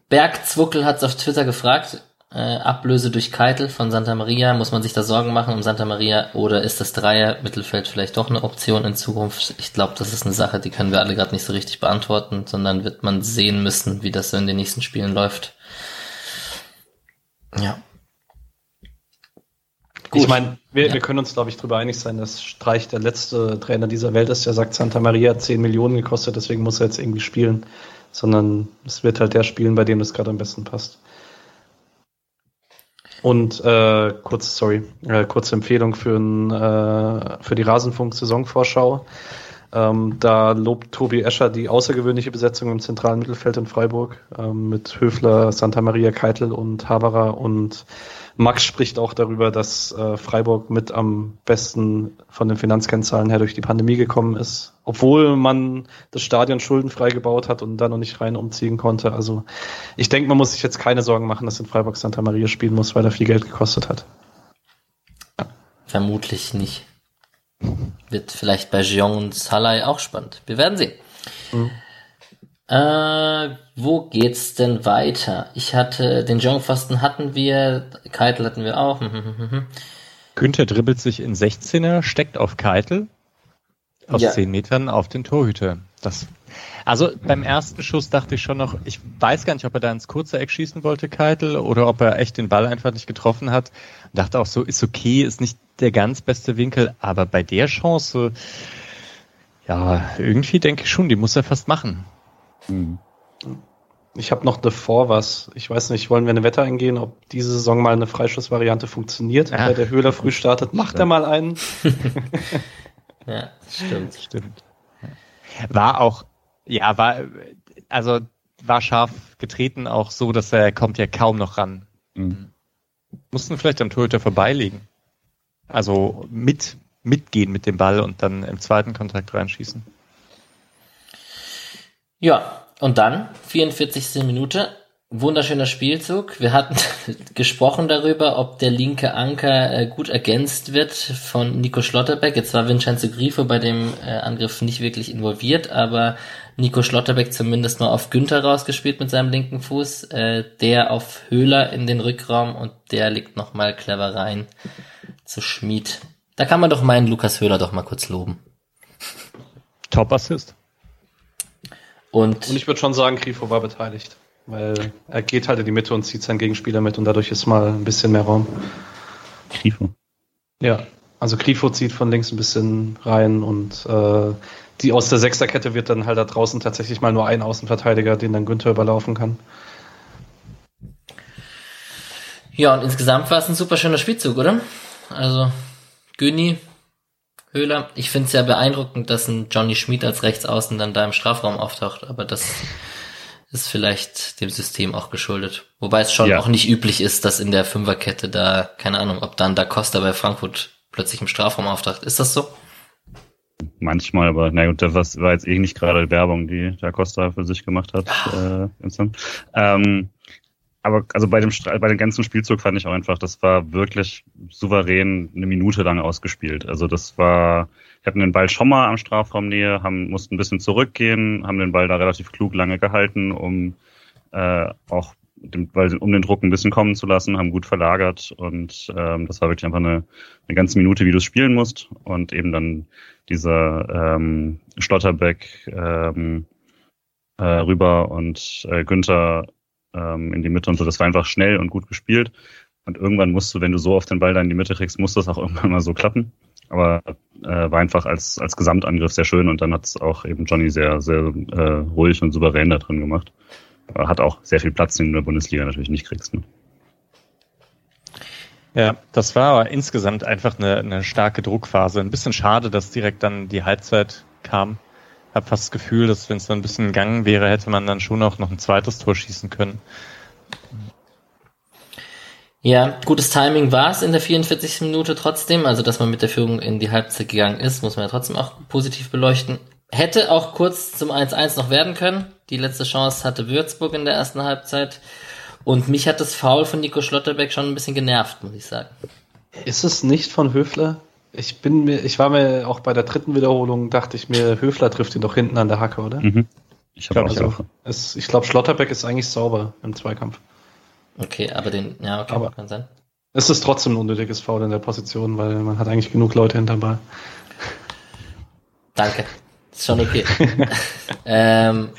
Bergzwuckel hat es auf Twitter gefragt, äh, Ablöse durch Keitel von Santa Maria? Muss man sich da Sorgen machen um Santa Maria oder ist das Dreier-Mittelfeld vielleicht doch eine Option in Zukunft? Ich glaube, das ist eine Sache, die können wir alle gerade nicht so richtig beantworten, sondern wird man sehen müssen, wie das so in den nächsten Spielen läuft. Ja. Gut. Ich meine, wir, ja. wir können uns, glaube ich, darüber einig sein, dass Streich der letzte Trainer dieser Welt ist, der sagt, Santa Maria hat 10 Millionen gekostet, deswegen muss er jetzt irgendwie spielen. Sondern es wird halt der spielen, bei dem das gerade am besten passt. Und äh, kurz, sorry, äh, kurze Empfehlung für, ein, äh, für die Rasenfunk-Saisonvorschau. Ähm, da lobt Tobi Escher die außergewöhnliche Besetzung im zentralen Mittelfeld in Freiburg ähm, mit Höfler, Santa Maria Keitel und Haberer und Max spricht auch darüber, dass äh, Freiburg mit am besten von den Finanzkennzahlen her durch die Pandemie gekommen ist, obwohl man das Stadion schuldenfrei gebaut hat und da noch nicht rein umziehen konnte. Also ich denke, man muss sich jetzt keine Sorgen machen, dass in Freiburg Santa Maria spielen muss, weil er viel Geld gekostet hat. Vermutlich nicht. Wird vielleicht bei Jeong und Salai auch spannend. Wir werden sehen. Mhm. Äh, wo geht's denn weiter? Ich hatte den Jongfasten hatten wir, Keitel hatten wir auch. Günther dribbelt sich in 16er, steckt auf Keitel aus ja. 10 Metern auf den Torhüter. Das, also beim ersten Schuss dachte ich schon noch, ich weiß gar nicht, ob er da ins kurze Eck schießen wollte, Keitel, oder ob er echt den Ball einfach nicht getroffen hat. Dachte auch so, ist okay, ist nicht der ganz beste Winkel, aber bei der Chance, ja, irgendwie denke ich schon, die muss er fast machen. Hm. Ich habe noch davor was. Ich weiß nicht, wollen wir eine Wette eingehen, ob diese Saison mal eine Freischussvariante funktioniert, Ach. weil der Höhler früh startet. Macht er mal einen? ja, stimmt. Stimmt. War auch, ja, war, also war scharf getreten, auch so, dass er kommt ja kaum noch ran. Mhm. Mussten vielleicht am Torhüter vorbeilegen. Also mit, mitgehen mit dem Ball und dann im zweiten Kontakt reinschießen. Ja, und dann, 44. Minute, wunderschöner Spielzug. Wir hatten gesprochen darüber, ob der linke Anker äh, gut ergänzt wird von Nico Schlotterbeck. Jetzt war Vincenzo Grifo bei dem äh, Angriff nicht wirklich involviert, aber Nico Schlotterbeck zumindest mal auf Günther rausgespielt mit seinem linken Fuß, äh, der auf Höhler in den Rückraum und der liegt nochmal clever rein zu Schmied. Da kann man doch meinen Lukas Höhler doch mal kurz loben. Top Assist. Und, und ich würde schon sagen, Grifo war beteiligt. Weil er geht halt in die Mitte und zieht seinen Gegenspieler mit und dadurch ist mal ein bisschen mehr Raum. Grifo. Ja, also Grifo zieht von links ein bisschen rein und äh, die aus der Sechserkette wird dann halt da draußen tatsächlich mal nur ein Außenverteidiger, den dann Günther überlaufen kann. Ja, und insgesamt war es ein super schöner Spielzug, oder? Also, Güni Höhler. Ich finde es ja beeindruckend, dass ein Johnny Schmid als Rechtsaußen dann da im Strafraum auftaucht, aber das ist vielleicht dem System auch geschuldet. Wobei es schon ja. auch nicht üblich ist, dass in der Fünferkette da, keine Ahnung, ob dann Da Costa bei Frankfurt plötzlich im Strafraum auftaucht. Ist das so? Manchmal, aber na gut, das war jetzt eh nicht gerade Werbung, die Da Costa für sich gemacht hat. Ah. Äh, ähm, aber also bei dem bei dem ganzen Spielzug fand ich auch einfach, das war wirklich souverän eine Minute lang ausgespielt. Also das war, wir hatten den Ball schon mal am Strafraumnähe, haben mussten ein bisschen zurückgehen, haben den Ball da relativ klug lange gehalten, um äh, auch dem, weil, um den Druck ein bisschen kommen zu lassen, haben gut verlagert und ähm, das war wirklich einfach eine, eine ganze Minute, wie du es spielen musst und eben dann dieser ähm, Schlotterbeck ähm, äh, rüber und äh, Günther ähm, in die Mitte und so. Das war einfach schnell und gut gespielt. Und irgendwann musst du, wenn du so auf den Ball da in die Mitte kriegst, muss das auch irgendwann mal so klappen. Aber äh, war einfach als, als Gesamtangriff sehr schön und dann hat es auch eben Johnny sehr, sehr äh, ruhig und souverän da drin gemacht. Aber hat auch sehr viel Platz, den du in der Bundesliga natürlich nicht kriegst. Ne? Ja, das war aber insgesamt einfach eine, eine starke Druckphase. Ein bisschen schade, dass direkt dann die Halbzeit kam habe fast das Gefühl, dass wenn es dann ein bisschen gegangen wäre, hätte man dann schon auch noch ein zweites Tor schießen können. Ja, gutes Timing war es in der 44. Minute trotzdem, also dass man mit der Führung in die Halbzeit gegangen ist, muss man ja trotzdem auch positiv beleuchten. Hätte auch kurz zum 1-1 noch werden können. Die letzte Chance hatte Würzburg in der ersten Halbzeit. Und mich hat das Foul von Nico Schlotterbeck schon ein bisschen genervt, muss ich sagen. Ist es nicht von Höfler? Ich bin mir, ich war mir auch bei der dritten Wiederholung, dachte ich mir, Höfler trifft ihn doch hinten an der Hacke, oder? Mhm. Ich, glaube, also, es, ich glaube, Schlotterbeck ist eigentlich sauber im Zweikampf. Okay, aber den, ja, okay, aber kann sein. Es ist trotzdem ein unnötiges Foul in der Position, weil man hat eigentlich genug Leute hinterm Ball. Danke. Ist schon okay. ähm,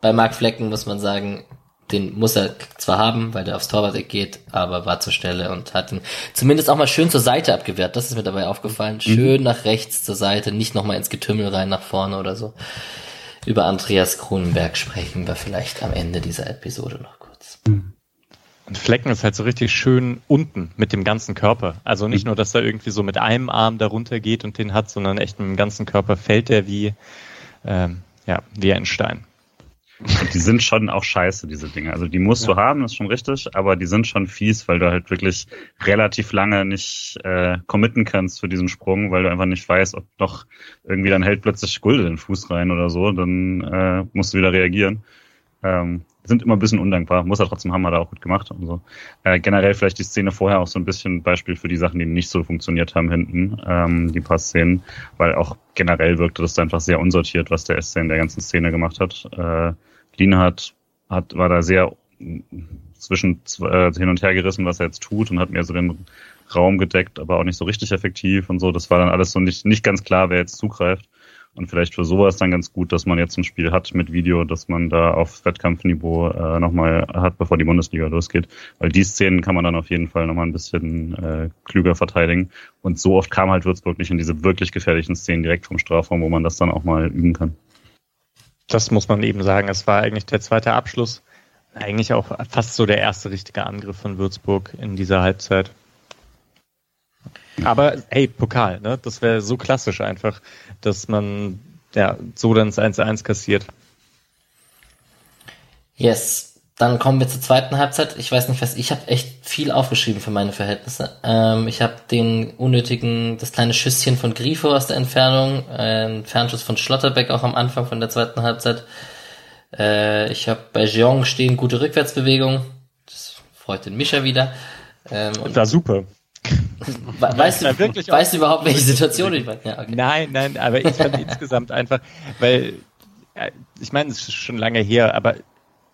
bei Marc Flecken muss man sagen, den muss er zwar haben, weil der aufs Torwart geht, aber war zur Stelle und hat ihn zumindest auch mal schön zur Seite abgewehrt. Das ist mir dabei aufgefallen. Mhm. Schön mhm. nach rechts zur Seite, nicht nochmal ins Getümmel rein nach vorne oder so. Über Andreas Kronenberg sprechen wir vielleicht am Ende dieser Episode noch kurz. Mhm. Flecken ist halt so richtig schön unten mit dem ganzen Körper. Also nicht nur, dass er irgendwie so mit einem Arm darunter geht und den hat, sondern echt mit dem ganzen Körper fällt der wie, ähm, ja, wie ein Stein. Und die sind schon auch scheiße, diese Dinge. Also die musst ja. du haben, ist schon richtig, aber die sind schon fies, weil du halt wirklich relativ lange nicht äh, committen kannst für diesen Sprung, weil du einfach nicht weißt, ob doch irgendwie dann hält plötzlich Gulde den Fuß rein oder so, dann äh, musst du wieder reagieren. Ähm, sind immer ein bisschen undankbar, muss er trotzdem haben, hat er auch gut gemacht und so. Äh, generell vielleicht die Szene vorher auch so ein bisschen Beispiel für die Sachen, die nicht so funktioniert haben hinten, ähm, die paar Szenen, weil auch generell wirkte das einfach sehr unsortiert, was der SC in der ganzen Szene gemacht hat. Äh, Lienhardt hat, war da sehr zwischen äh, hin und her gerissen, was er jetzt tut und hat mir so den Raum gedeckt, aber auch nicht so richtig effektiv und so. Das war dann alles so nicht, nicht ganz klar, wer jetzt zugreift. Und vielleicht für sowas dann ganz gut, dass man jetzt ein Spiel hat mit Video, dass man da auf Wettkampfniveau äh, nochmal hat, bevor die Bundesliga losgeht. Weil die Szenen kann man dann auf jeden Fall nochmal ein bisschen äh, klüger verteidigen. Und so oft kam halt Würzburg nicht in diese wirklich gefährlichen Szenen direkt vom Strafraum, wo man das dann auch mal üben kann. Das muss man eben sagen. Es war eigentlich der zweite Abschluss. Eigentlich auch fast so der erste richtige Angriff von Würzburg in dieser Halbzeit. Aber hey, Pokal, ne? Das wäre so klassisch einfach, dass man ja so dann das 1-1 kassiert. Yes. Dann kommen wir zur zweiten Halbzeit. Ich weiß nicht was, ich habe echt viel aufgeschrieben für meine Verhältnisse. Ähm, ich habe den unnötigen, das kleine Schüsschen von Grifo aus der Entfernung, ein Fernschuss von Schlotterbeck auch am Anfang von der zweiten Halbzeit. Äh, ich habe bei Jeong stehen gute Rückwärtsbewegung. Das freut den Mischer wieder. Ähm, und da super. Weißt du, wirklich weißt du überhaupt, welche Situation ich meine? Ja, okay. Nein, nein, aber ich fand insgesamt einfach, weil, ich meine, es ist schon lange her, aber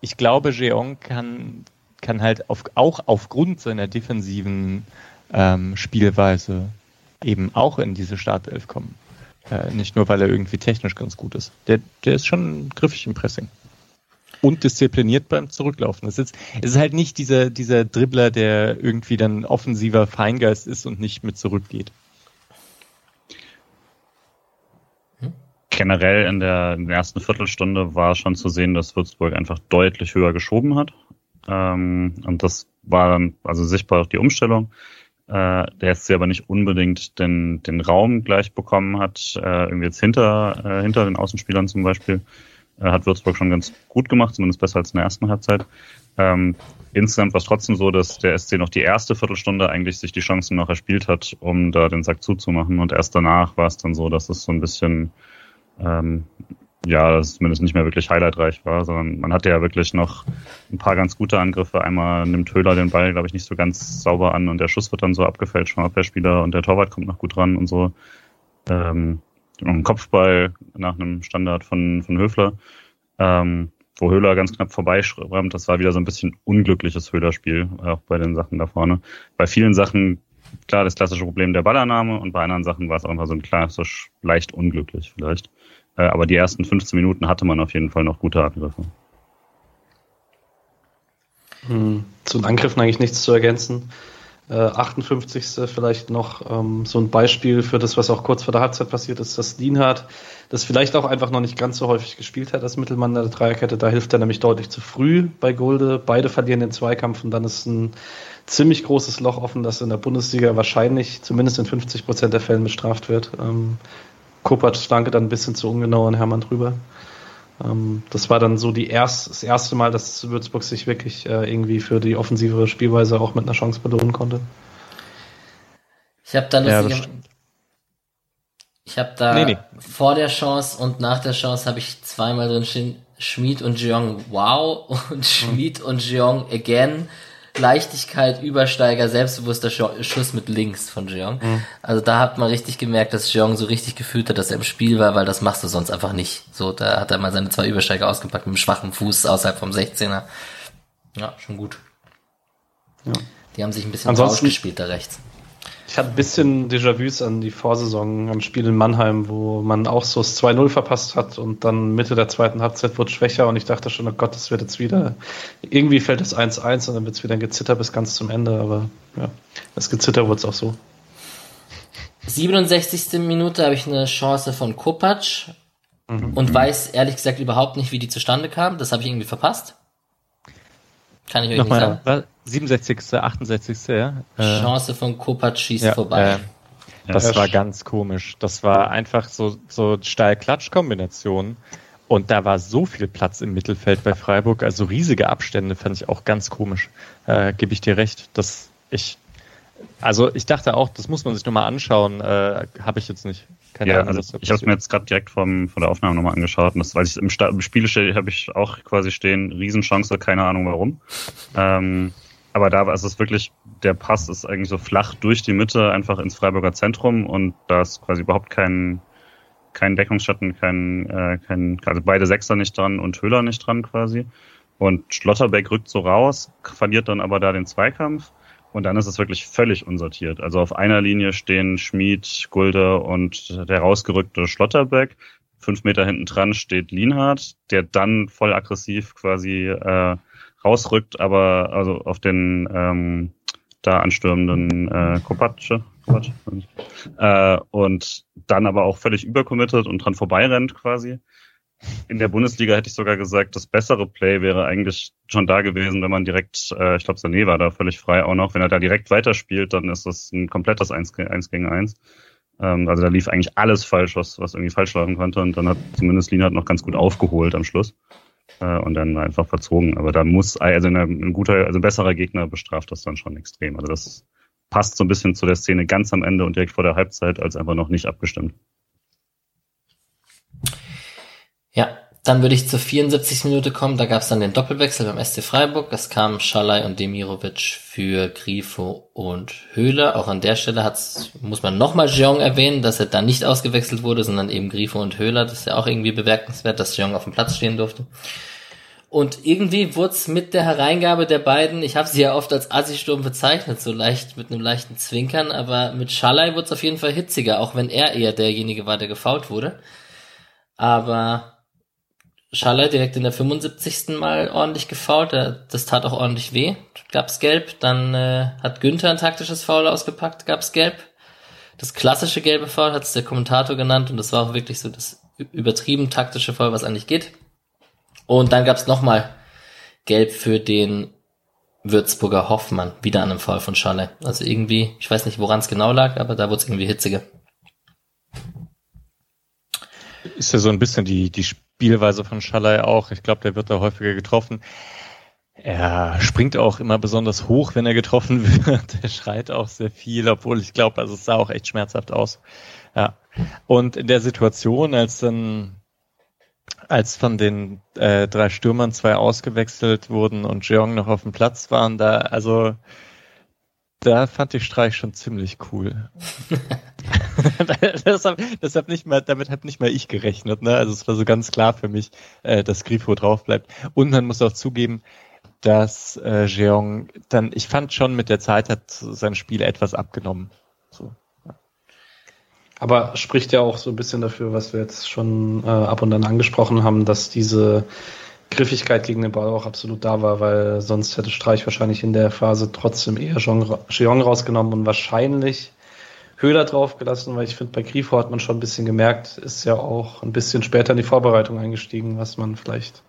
ich glaube, Jeong kann, kann halt auf, auch aufgrund seiner defensiven ähm, Spielweise eben auch in diese Startelf kommen. Äh, nicht nur, weil er irgendwie technisch ganz gut ist. Der, der ist schon griffig im Pressing und diszipliniert beim Zurücklaufen. Es ist, es ist halt nicht dieser, dieser Dribbler, der irgendwie dann offensiver Feingeist ist und nicht mit zurückgeht. Generell in der, in der ersten Viertelstunde war schon zu sehen, dass Würzburg einfach deutlich höher geschoben hat. Ähm, und das war dann also sichtbar auch die Umstellung. Äh, der SC aber nicht unbedingt den, den Raum gleich bekommen hat, äh, irgendwie jetzt hinter, äh, hinter den Außenspielern zum Beispiel hat Würzburg schon ganz gut gemacht, zumindest besser als in der ersten Halbzeit. Ähm, insgesamt war es trotzdem so, dass der SC noch die erste Viertelstunde eigentlich sich die Chancen noch erspielt hat, um da den Sack zuzumachen. Und erst danach war es dann so, dass es so ein bisschen, ähm, ja, zumindest nicht mehr wirklich highlightreich war, sondern man hatte ja wirklich noch ein paar ganz gute Angriffe. Einmal nimmt Höhler den Ball, glaube ich, nicht so ganz sauber an und der Schuss wird dann so abgefälscht vom Abwehrspieler und der Torwart kommt noch gut ran und so. Ähm, ein Kopfball nach einem Standard von, von Höfler, ähm, wo Höhler ganz knapp vorbeischrammt. Das war wieder so ein bisschen unglückliches Höhler-Spiel, auch bei den Sachen da vorne. Bei vielen Sachen, klar, das klassische Problem der Ballannahme und bei anderen Sachen war es einfach so ein klassisch leicht unglücklich vielleicht. Äh, aber die ersten 15 Minuten hatte man auf jeden Fall noch gute Angriffe. Hm, zu den Angriffen eigentlich nichts zu ergänzen. 58. Äh, vielleicht noch ähm, so ein Beispiel für das, was auch kurz vor der Halbzeit passiert ist, dass Lienhardt das vielleicht auch einfach noch nicht ganz so häufig gespielt hat als Mittelmann der Dreierkette. Da hilft er nämlich deutlich zu früh bei Gulde. Beide verlieren den Zweikampf und dann ist ein ziemlich großes Loch offen, das in der Bundesliga wahrscheinlich zumindest in 50 Prozent der Fällen bestraft wird. Ähm, Kopacz flanke dann ein bisschen zu ungenau an Hermann drüber. Ähm, das war dann so die erst, das erste Mal, dass Würzburg sich wirklich äh, irgendwie für die offensive Spielweise auch mit einer Chance belohnen konnte. Ich habe da lustige, ja, ich habe da nee, nee. vor der Chance und nach der Chance habe ich zweimal drin stehen Schmid und Jeong wow und Schmid mhm. und Jeong again. Leichtigkeit, Übersteiger, selbstbewusster Schuss mit links von Jeong. Mhm. Also da hat man richtig gemerkt, dass Jeong so richtig gefühlt hat, dass er im Spiel war, weil das machst du sonst einfach nicht. So, da hat er mal seine zwei Übersteiger ausgepackt mit dem schwachen Fuß außerhalb vom 16er. Ja, schon gut. Ja. Die haben sich ein bisschen Ansonsten, rausgespielt da rechts. Ich hatte ein bisschen Déjà-vus an die Vorsaison am Spiel in Mannheim, wo man auch so das 2-0 verpasst hat und dann Mitte der zweiten Halbzeit wurde schwächer und ich dachte schon, oh Gott, das wird jetzt wieder, irgendwie fällt es 1-1 und dann wird es wieder ein Gezitter bis ganz zum Ende, aber ja, das Gezitter wurde es auch so. 67. Minute habe ich eine Chance von Kopacz mhm. und weiß ehrlich gesagt überhaupt nicht, wie die zustande kam. Das habe ich irgendwie verpasst. Kann ich euch Nochmal, nicht sagen. 67., 68., ja? Äh, Chance von Kopac schießt ja, vorbei. Äh, das ja, war ganz komisch. Das war einfach so, so Steil-Klatsch-Kombination. Und da war so viel Platz im Mittelfeld bei Freiburg, also riesige Abstände fand ich auch ganz komisch. Äh, Gebe ich dir recht. dass ich, also ich dachte auch, das muss man sich nochmal anschauen. Äh, Habe ich jetzt nicht. Keine ja, Ahnung, also ich habe es mir jetzt gerade direkt vom, von der Aufnahme nochmal angeschaut. Und das, weil ich im, im Spiel stehe, habe ich auch quasi stehen, Riesenchance, keine Ahnung warum. Ähm, aber da war es wirklich, der Pass ist eigentlich so flach durch die Mitte, einfach ins Freiburger Zentrum und da ist quasi überhaupt kein, kein Deckungsschatten, kein, äh, kein, also beide Sechser nicht dran und Höhler nicht dran quasi. Und Schlotterbeck rückt so raus, verliert dann aber da den Zweikampf und dann ist es wirklich völlig unsortiert. Also auf einer Linie stehen Schmid, Gulde und der rausgerückte Schlotterbeck. Fünf Meter hinten dran steht Lienhardt, der dann voll aggressiv quasi äh, rausrückt, aber also auf den ähm, da anstürmenden äh, Kopatsche. Äh, und dann aber auch völlig übercommitted und dran vorbeirennt quasi in der Bundesliga hätte ich sogar gesagt, das bessere Play wäre eigentlich schon da gewesen, wenn man direkt, äh, ich glaube, Sané war da völlig frei auch noch. Wenn er da direkt weiterspielt, dann ist das ein komplettes 1, 1 gegen 1. Ähm, also da lief eigentlich alles falsch, was, was irgendwie falsch laufen konnte. Und dann hat zumindest Lienhardt noch ganz gut aufgeholt am Schluss. Äh, und dann einfach verzogen. Aber da muss, also ein, ein guter, also ein besserer Gegner bestraft das dann schon extrem. Also das passt so ein bisschen zu der Szene ganz am Ende und direkt vor der Halbzeit als einfach noch nicht abgestimmt. Ja, dann würde ich zur 74. Minute kommen. Da gab es dann den Doppelwechsel beim SC Freiburg. Es kamen Schalay und Demirovic für Grifo und Höhler. Auch an der Stelle hat's, muss man nochmal Jeong erwähnen, dass er dann nicht ausgewechselt wurde, sondern eben Grifo und Höhler. Das ist ja auch irgendwie bemerkenswert, dass Jeong auf dem Platz stehen durfte. Und irgendwie wurde mit der Hereingabe der beiden, ich habe sie ja oft als Assi-Sturm bezeichnet, so leicht mit einem leichten Zwinkern, aber mit Schalay wurde auf jeden Fall hitziger, auch wenn er eher derjenige war, der gefault wurde. Aber Schaller direkt in der 75. Mal ordentlich gefault. Das tat auch ordentlich weh. Gab's gelb. Dann äh, hat Günther ein taktisches Foul ausgepackt. Gab's gelb. Das klassische gelbe Foul hat es der Kommentator genannt und das war auch wirklich so das übertrieben taktische Foul, was eigentlich geht. Und dann gab's nochmal gelb für den Würzburger Hoffmann. Wieder an einem Foul von Schaller. Also irgendwie, ich weiß nicht, woran es genau lag, aber da wurde es irgendwie hitziger. Ist ja so ein bisschen die, die Spielweise von Schalay auch. Ich glaube, der wird da häufiger getroffen. Er springt auch immer besonders hoch, wenn er getroffen wird. Er schreit auch sehr viel, obwohl ich glaube, also es sah auch echt schmerzhaft aus. Ja. Und in der Situation, als dann, als von den äh, drei Stürmern zwei ausgewechselt wurden und Jeong noch auf dem Platz waren, da, also da fand ich Streich schon ziemlich cool. deshalb, deshalb nicht mal, damit habe nicht mal ich gerechnet. Ne? Also es war so ganz klar für mich, äh, dass Grifo drauf bleibt. Und man muss auch zugeben, dass äh, Jeong dann, ich fand schon mit der Zeit hat sein Spiel etwas abgenommen. So. Ja. Aber spricht ja auch so ein bisschen dafür, was wir jetzt schon äh, ab und an angesprochen haben, dass diese Griffigkeit gegen den Ball auch absolut da war, weil sonst hätte Streich wahrscheinlich in der Phase trotzdem eher Jeong rausgenommen und wahrscheinlich Höhler draufgelassen, weil ich finde, bei Grifo hat man schon ein bisschen gemerkt, ist ja auch ein bisschen später in die Vorbereitung eingestiegen, was man vielleicht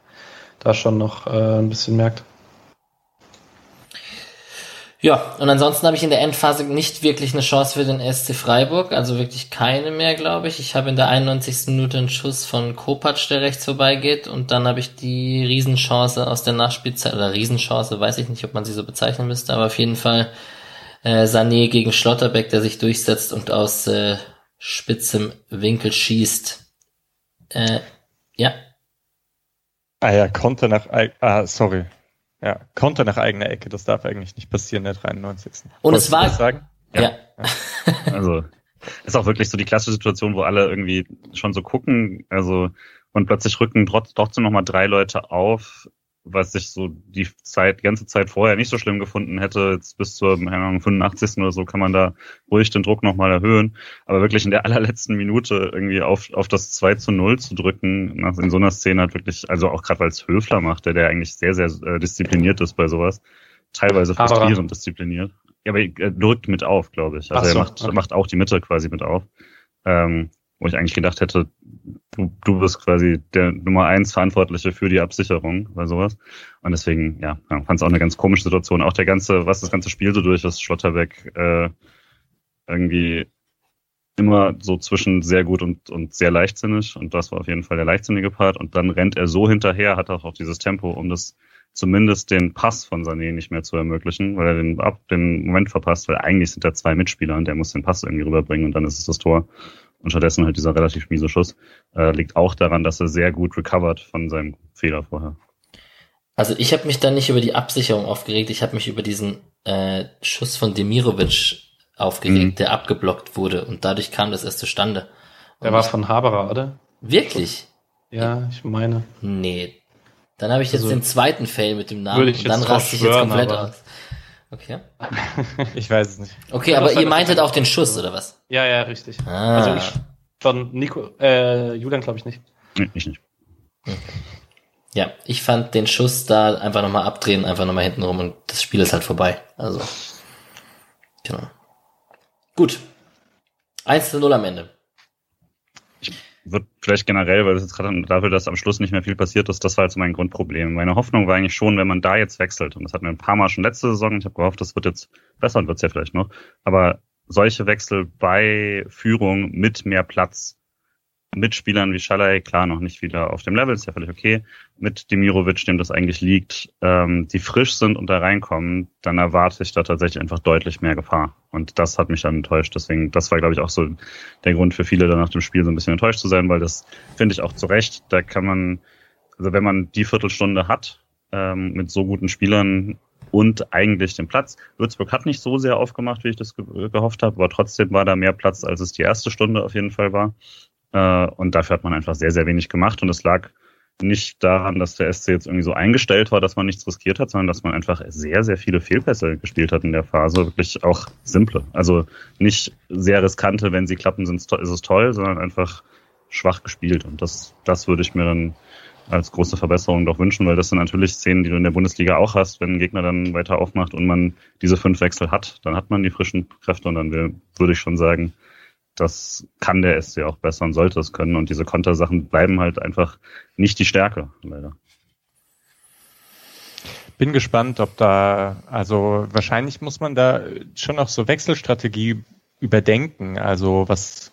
da schon noch äh, ein bisschen merkt. Ja, und ansonsten habe ich in der Endphase nicht wirklich eine Chance für den SC Freiburg, also wirklich keine mehr, glaube ich. Ich habe in der 91. Minute einen Schuss von Kopacz, der rechts vorbeigeht, und dann habe ich die Riesenchance aus der Nachspielzeit, oder Riesenchance, weiß ich nicht, ob man sie so bezeichnen müsste, aber auf jeden Fall äh, Sané gegen Schlotterbeck, der sich durchsetzt und aus äh, spitzem Winkel schießt. Äh, ja. Ah ja, Konter nach, ah, sorry. Ja, Konter nach eigener Ecke, das darf eigentlich nicht passieren der 93. Und Wolltest es war, sagen? Ja. ja. also, ist auch wirklich so die klassische Situation, wo alle irgendwie schon so gucken, also, und plötzlich rücken trotzdem nochmal drei Leute auf, was ich so die Zeit, ganze Zeit vorher nicht so schlimm gefunden hätte, jetzt bis zur Ahnung, 85. oder so kann man da ruhig den Druck nochmal erhöhen. Aber wirklich in der allerletzten Minute irgendwie auf, auf das 2 zu 0 zu drücken, nach, in so einer Szene hat wirklich, also auch gerade weil es Höfler macht, der, der eigentlich sehr, sehr äh, diszipliniert ist bei sowas, teilweise frustrierend diszipliniert. Ja, aber er drückt mit auf, glaube ich. Also so, er macht, okay. macht auch die Mitte quasi mit auf. Ähm, wo ich eigentlich gedacht hätte, du, du bist quasi der Nummer eins Verantwortliche für die Absicherung oder sowas. Und deswegen, ja, fand es auch eine ganz komische Situation. Auch der ganze, was das ganze Spiel so durch ist, Schlotterbeck äh, irgendwie immer so zwischen sehr gut und, und sehr leichtsinnig. Und das war auf jeden Fall der leichtsinnige Part. Und dann rennt er so hinterher, hat auch, auch dieses Tempo, um das zumindest den Pass von Sané nicht mehr zu ermöglichen, weil er den, ab, den Moment verpasst, weil eigentlich sind da zwei Mitspieler und der muss den Pass irgendwie rüberbringen und dann ist es das Tor. Und stattdessen halt dieser relativ miese Schuss. Äh, liegt auch daran, dass er sehr gut recovered von seinem Fehler vorher. Also ich habe mich da nicht über die Absicherung aufgeregt, ich habe mich über diesen äh, Schuss von Demirovic aufgeregt, mhm. der abgeblockt wurde und dadurch kam das erst zustande. Und der war von Haberer, oder? Wirklich? Ja, ich meine. Nee. Dann habe ich jetzt also, den zweiten Fail mit dem Namen und dann raste ich jetzt komplett aus. Okay. ich weiß es nicht. Okay, aber ihr meintet auch den Schuss, oder was? Ja, ja, richtig. Ah. Also ich von Nico, äh, Julian glaube ich nicht. Nee, ich nicht. Okay. Ja, ich fand den Schuss da einfach nochmal abdrehen, einfach nochmal hinten rum und das Spiel ist halt vorbei. Also, genau. Gut. 1 zu 0 am Ende. Ich würde vielleicht generell, weil es jetzt gerade dafür, dass am Schluss nicht mehr viel passiert ist, das war jetzt mein Grundproblem. Meine Hoffnung war eigentlich schon, wenn man da jetzt wechselt, und das hatten wir ein paar Mal schon letzte Saison, ich habe gehofft, das wird jetzt besser und wird es ja vielleicht noch, aber solche Wechsel bei Führung mit mehr Platz mit Spielern wie Schalay, klar, noch nicht wieder auf dem Level, ist ja völlig okay, mit Demirovic, dem das eigentlich liegt, ähm, die frisch sind und da reinkommen, dann erwarte ich da tatsächlich einfach deutlich mehr Gefahr. Und das hat mich dann enttäuscht. Deswegen, das war, glaube ich, auch so der Grund für viele, dann nach dem Spiel so ein bisschen enttäuscht zu sein, weil das finde ich auch zu Recht. Da kann man, also wenn man die Viertelstunde hat, ähm, mit so guten Spielern und eigentlich den Platz. Würzburg hat nicht so sehr aufgemacht, wie ich das ge gehofft habe, aber trotzdem war da mehr Platz, als es die erste Stunde auf jeden Fall war. Äh, und dafür hat man einfach sehr, sehr wenig gemacht. Und es lag nicht daran, dass der SC jetzt irgendwie so eingestellt war, dass man nichts riskiert hat, sondern dass man einfach sehr, sehr viele Fehlpässe gespielt hat in der Phase. Wirklich auch simple. Also nicht sehr riskante, wenn sie klappen, ist es toll, sondern einfach schwach gespielt. Und das, das würde ich mir dann als große Verbesserung doch wünschen, weil das sind natürlich Szenen, die du in der Bundesliga auch hast, wenn ein Gegner dann weiter aufmacht und man diese fünf Wechsel hat, dann hat man die frischen Kräfte und dann würde ich schon sagen, das kann der SC auch besser und sollte es können. Und diese Kontersachen bleiben halt einfach nicht die Stärke, leider. Bin gespannt, ob da, also wahrscheinlich muss man da schon noch so Wechselstrategie überdenken. Also was,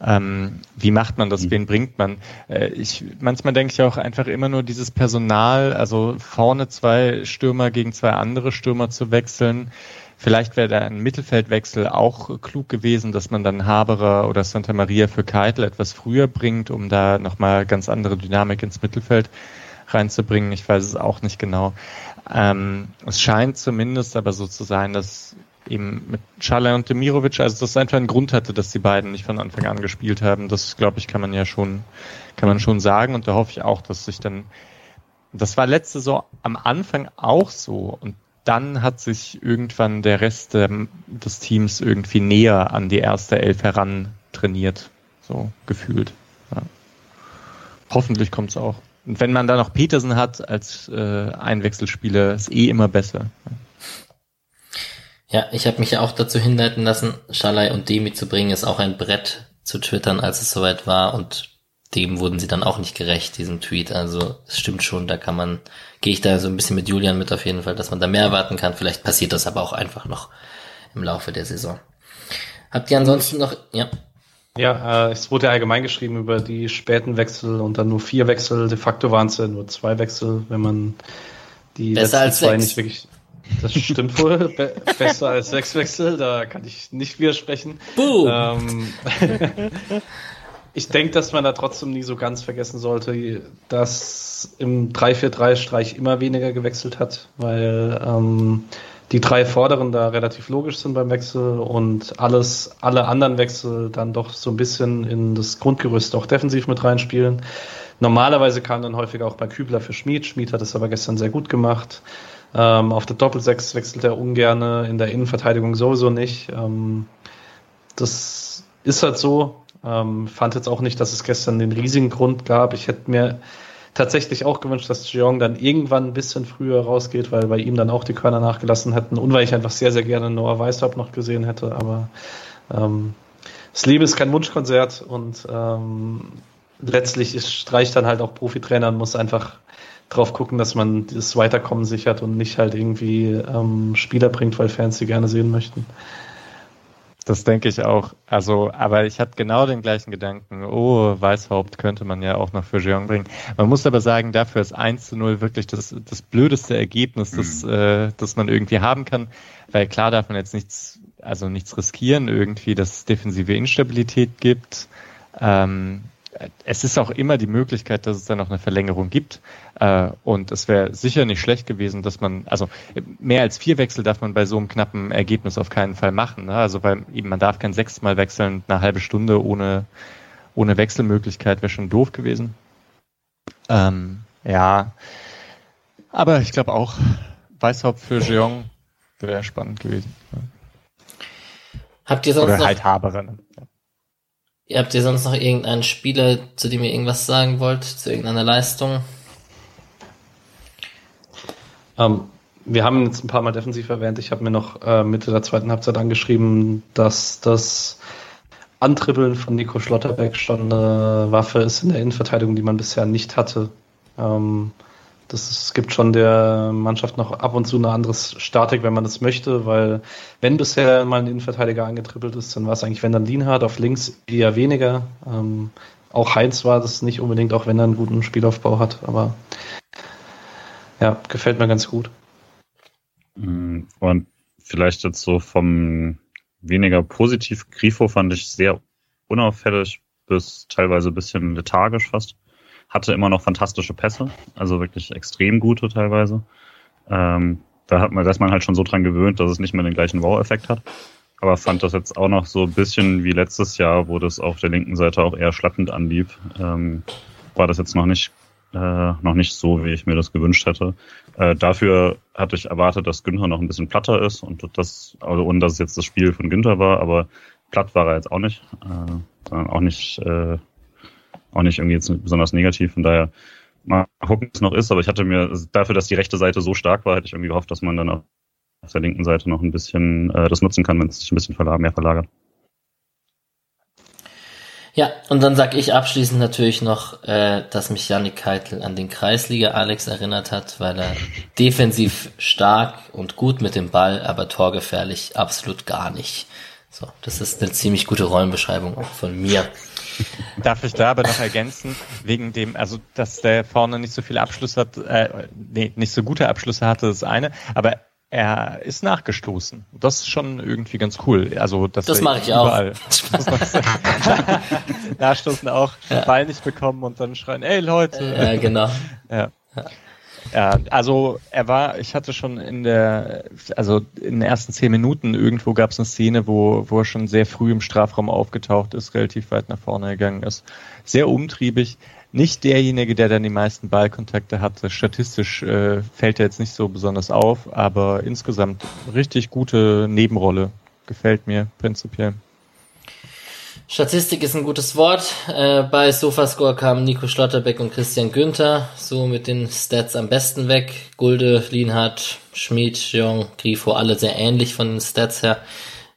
ähm, wie macht man das? Mhm. Wen bringt man? Äh, ich, manchmal denke ich auch einfach immer nur dieses Personal, also vorne zwei Stürmer gegen zwei andere Stürmer zu wechseln Vielleicht wäre da ein Mittelfeldwechsel auch klug gewesen, dass man dann Haberer oder Santa Maria für Keitel etwas früher bringt, um da nochmal ganz andere Dynamik ins Mittelfeld reinzubringen. Ich weiß es auch nicht genau. Ähm, es scheint zumindest aber so zu sein, dass eben mit Schala und Demirovic, also das einfach einen Grund hatte, dass die beiden nicht von Anfang an gespielt haben. Das glaube ich kann man ja schon, kann man schon sagen und da hoffe ich auch, dass sich dann das war letzte Saison am Anfang auch so und dann hat sich irgendwann der Rest ähm, des Teams irgendwie näher an die erste Elf heran trainiert, so gefühlt. Ja. Hoffentlich kommt es auch. Und wenn man da noch Petersen hat als äh, Einwechselspieler, ist eh immer besser. Ja, ich habe mich ja auch dazu hinleiten lassen, Schalai und Demi zu bringen, ist auch ein Brett zu twittern, als es soweit war und dem wurden sie dann auch nicht gerecht, diesem Tweet. Also es stimmt schon, da kann man, gehe ich da so ein bisschen mit Julian mit auf jeden Fall, dass man da mehr erwarten kann. Vielleicht passiert das aber auch einfach noch im Laufe der Saison. Habt ihr ansonsten noch, ja? Ja, äh, es wurde ja allgemein geschrieben über die späten Wechsel und dann nur vier Wechsel. De facto waren es ja nur zwei Wechsel, wenn man die Besser letzten zwei sechs. nicht wirklich. Das stimmt wohl. Be besser als sechs Wechsel, da kann ich nicht widersprechen. Boom. Ähm, ich denke, dass man da trotzdem nie so ganz vergessen sollte, dass im 3-4-3-Streich immer weniger gewechselt hat, weil ähm, die drei Vorderen da relativ logisch sind beim Wechsel und alles, alle anderen Wechsel dann doch so ein bisschen in das Grundgerüst auch defensiv mit reinspielen. Normalerweise kam dann häufiger auch bei Kübler für Schmid. Schmid hat es aber gestern sehr gut gemacht. Ähm, auf der Doppelsechs wechselt er ungerne, in der Innenverteidigung sowieso nicht. Ähm, das ist halt so. Ähm, fand jetzt auch nicht, dass es gestern den riesigen Grund gab. Ich hätte mir tatsächlich auch gewünscht, dass Jeong dann irgendwann ein bisschen früher rausgeht, weil bei ihm dann auch die Körner nachgelassen hätten und weil ich einfach sehr, sehr gerne Noah Weishaupt noch gesehen hätte. Aber ähm, das Leben ist kein Wunschkonzert und ähm, letztlich ist, streicht dann halt auch Profitrainer und muss einfach drauf gucken, dass man das Weiterkommen sichert und nicht halt irgendwie ähm, Spieler bringt, weil Fans sie gerne sehen möchten. Das denke ich auch. Also, aber ich hatte genau den gleichen Gedanken. Oh, Weißhaupt könnte man ja auch noch für Jeong bringen. Man muss aber sagen, dafür ist 1 zu 0 wirklich das, das blödeste Ergebnis, das, mhm. äh, das man irgendwie haben kann. Weil klar darf man jetzt nichts, also nichts riskieren irgendwie, dass es defensive Instabilität gibt. Ähm, es ist auch immer die Möglichkeit, dass es da noch eine Verlängerung gibt. Äh, und es wäre sicher nicht schlecht gewesen, dass man, also mehr als vier Wechsel darf man bei so einem knappen Ergebnis auf keinen Fall machen. Ne? Also weil eben man darf kein sechsmal wechseln, eine halbe Stunde ohne, ohne Wechselmöglichkeit wäre schon doof gewesen. Ähm, ja. Aber ich glaube auch, Weißhaupt für Jeong wäre spannend gewesen. Habt ihr sonst Oder noch, halt Haberer. Ja. Habt ihr sonst noch irgendeinen Spieler, zu dem ihr irgendwas sagen wollt, zu irgendeiner Leistung? Ähm, wir haben jetzt ein paar Mal defensiv erwähnt. Ich habe mir noch äh, Mitte der zweiten Halbzeit angeschrieben, dass das Antribbeln von Nico Schlotterbeck schon eine Waffe ist in der Innenverteidigung, die man bisher nicht hatte. Ähm, das es gibt schon der Mannschaft noch ab und zu eine andere Statik, wenn man das möchte, weil wenn bisher mal ein Innenverteidiger angetrippelt ist, dann war es eigentlich, wenn dann Lienhardt auf links eher weniger. Ähm, auch Heinz war das nicht unbedingt, auch wenn er einen guten Spielaufbau hat, aber ja, gefällt mir ganz gut. Mm, und vielleicht jetzt so vom weniger positiv, Grifo fand ich sehr unauffällig bis teilweise ein bisschen lethargisch fast hatte immer noch fantastische Pässe, also wirklich extrem gute teilweise. Ähm, da hat man, da ist man halt schon so dran gewöhnt, dass es nicht mehr den gleichen Wow-Effekt hat. Aber fand das jetzt auch noch so ein bisschen wie letztes Jahr, wo das auf der linken Seite auch eher schlappend anlief. Ähm, war das jetzt noch nicht, äh, noch nicht so, wie ich mir das gewünscht hätte. Äh, dafür hatte ich erwartet, dass Günther noch ein bisschen platter ist und das, also ohne dass es jetzt das Spiel von Günther war, aber platt war er jetzt auch nicht. Äh, auch nicht äh, auch nicht irgendwie jetzt besonders negativ. Von daher mal gucken, was es noch ist. Aber ich hatte mir dafür, dass die rechte Seite so stark war, hätte ich irgendwie gehofft, dass man dann auf der linken Seite noch ein bisschen äh, das nutzen kann, wenn es sich ein bisschen verlag mehr verlagert. Ja, und dann sag ich abschließend natürlich noch, äh, dass mich Yannick Keitel an den Kreisliga Alex erinnert hat, weil er defensiv stark und gut mit dem Ball, aber torgefährlich absolut gar nicht. So, das ist eine ziemlich gute Rollenbeschreibung auch von mir. Darf ich da aber noch ergänzen, wegen dem, also dass der vorne nicht so viele Abschlüsse hat, äh, nee, nicht so gute Abschlüsse hatte, das eine, aber er ist nachgestoßen. Das ist schon irgendwie ganz cool. Also dass das mache ich überall, auch. Nachstoßen auch, ja. Ball nicht bekommen und dann schreien, ey Leute. Ja, genau. Ja. Ja. Also er war, ich hatte schon in der, also in den ersten zehn Minuten irgendwo gab es eine Szene, wo, wo er schon sehr früh im Strafraum aufgetaucht ist, relativ weit nach vorne gegangen ist. Sehr umtriebig. Nicht derjenige, der dann die meisten Ballkontakte hatte. Statistisch äh, fällt er jetzt nicht so besonders auf, aber insgesamt richtig gute Nebenrolle. Gefällt mir prinzipiell. Statistik ist ein gutes Wort. Äh, bei Sofascore kamen Nico Schlotterbeck und Christian Günther so mit den Stats am besten weg. Gulde, Lienhardt, Schmid, Jong, Grifo, alle sehr ähnlich von den Stats her.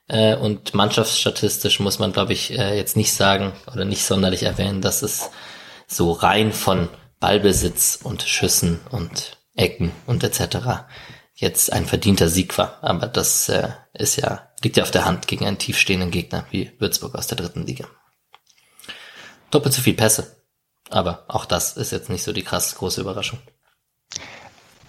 Äh, und mannschaftsstatistisch muss man, glaube ich, äh, jetzt nicht sagen oder nicht sonderlich erwähnen, dass es so rein von Ballbesitz und Schüssen und Ecken und etc. jetzt ein verdienter Sieg war. Aber das äh, ist ja Liegt ja auf der Hand gegen einen tiefstehenden Gegner wie Würzburg aus der dritten Liga. Doppelt so viel Pässe. Aber auch das ist jetzt nicht so die krass große Überraschung.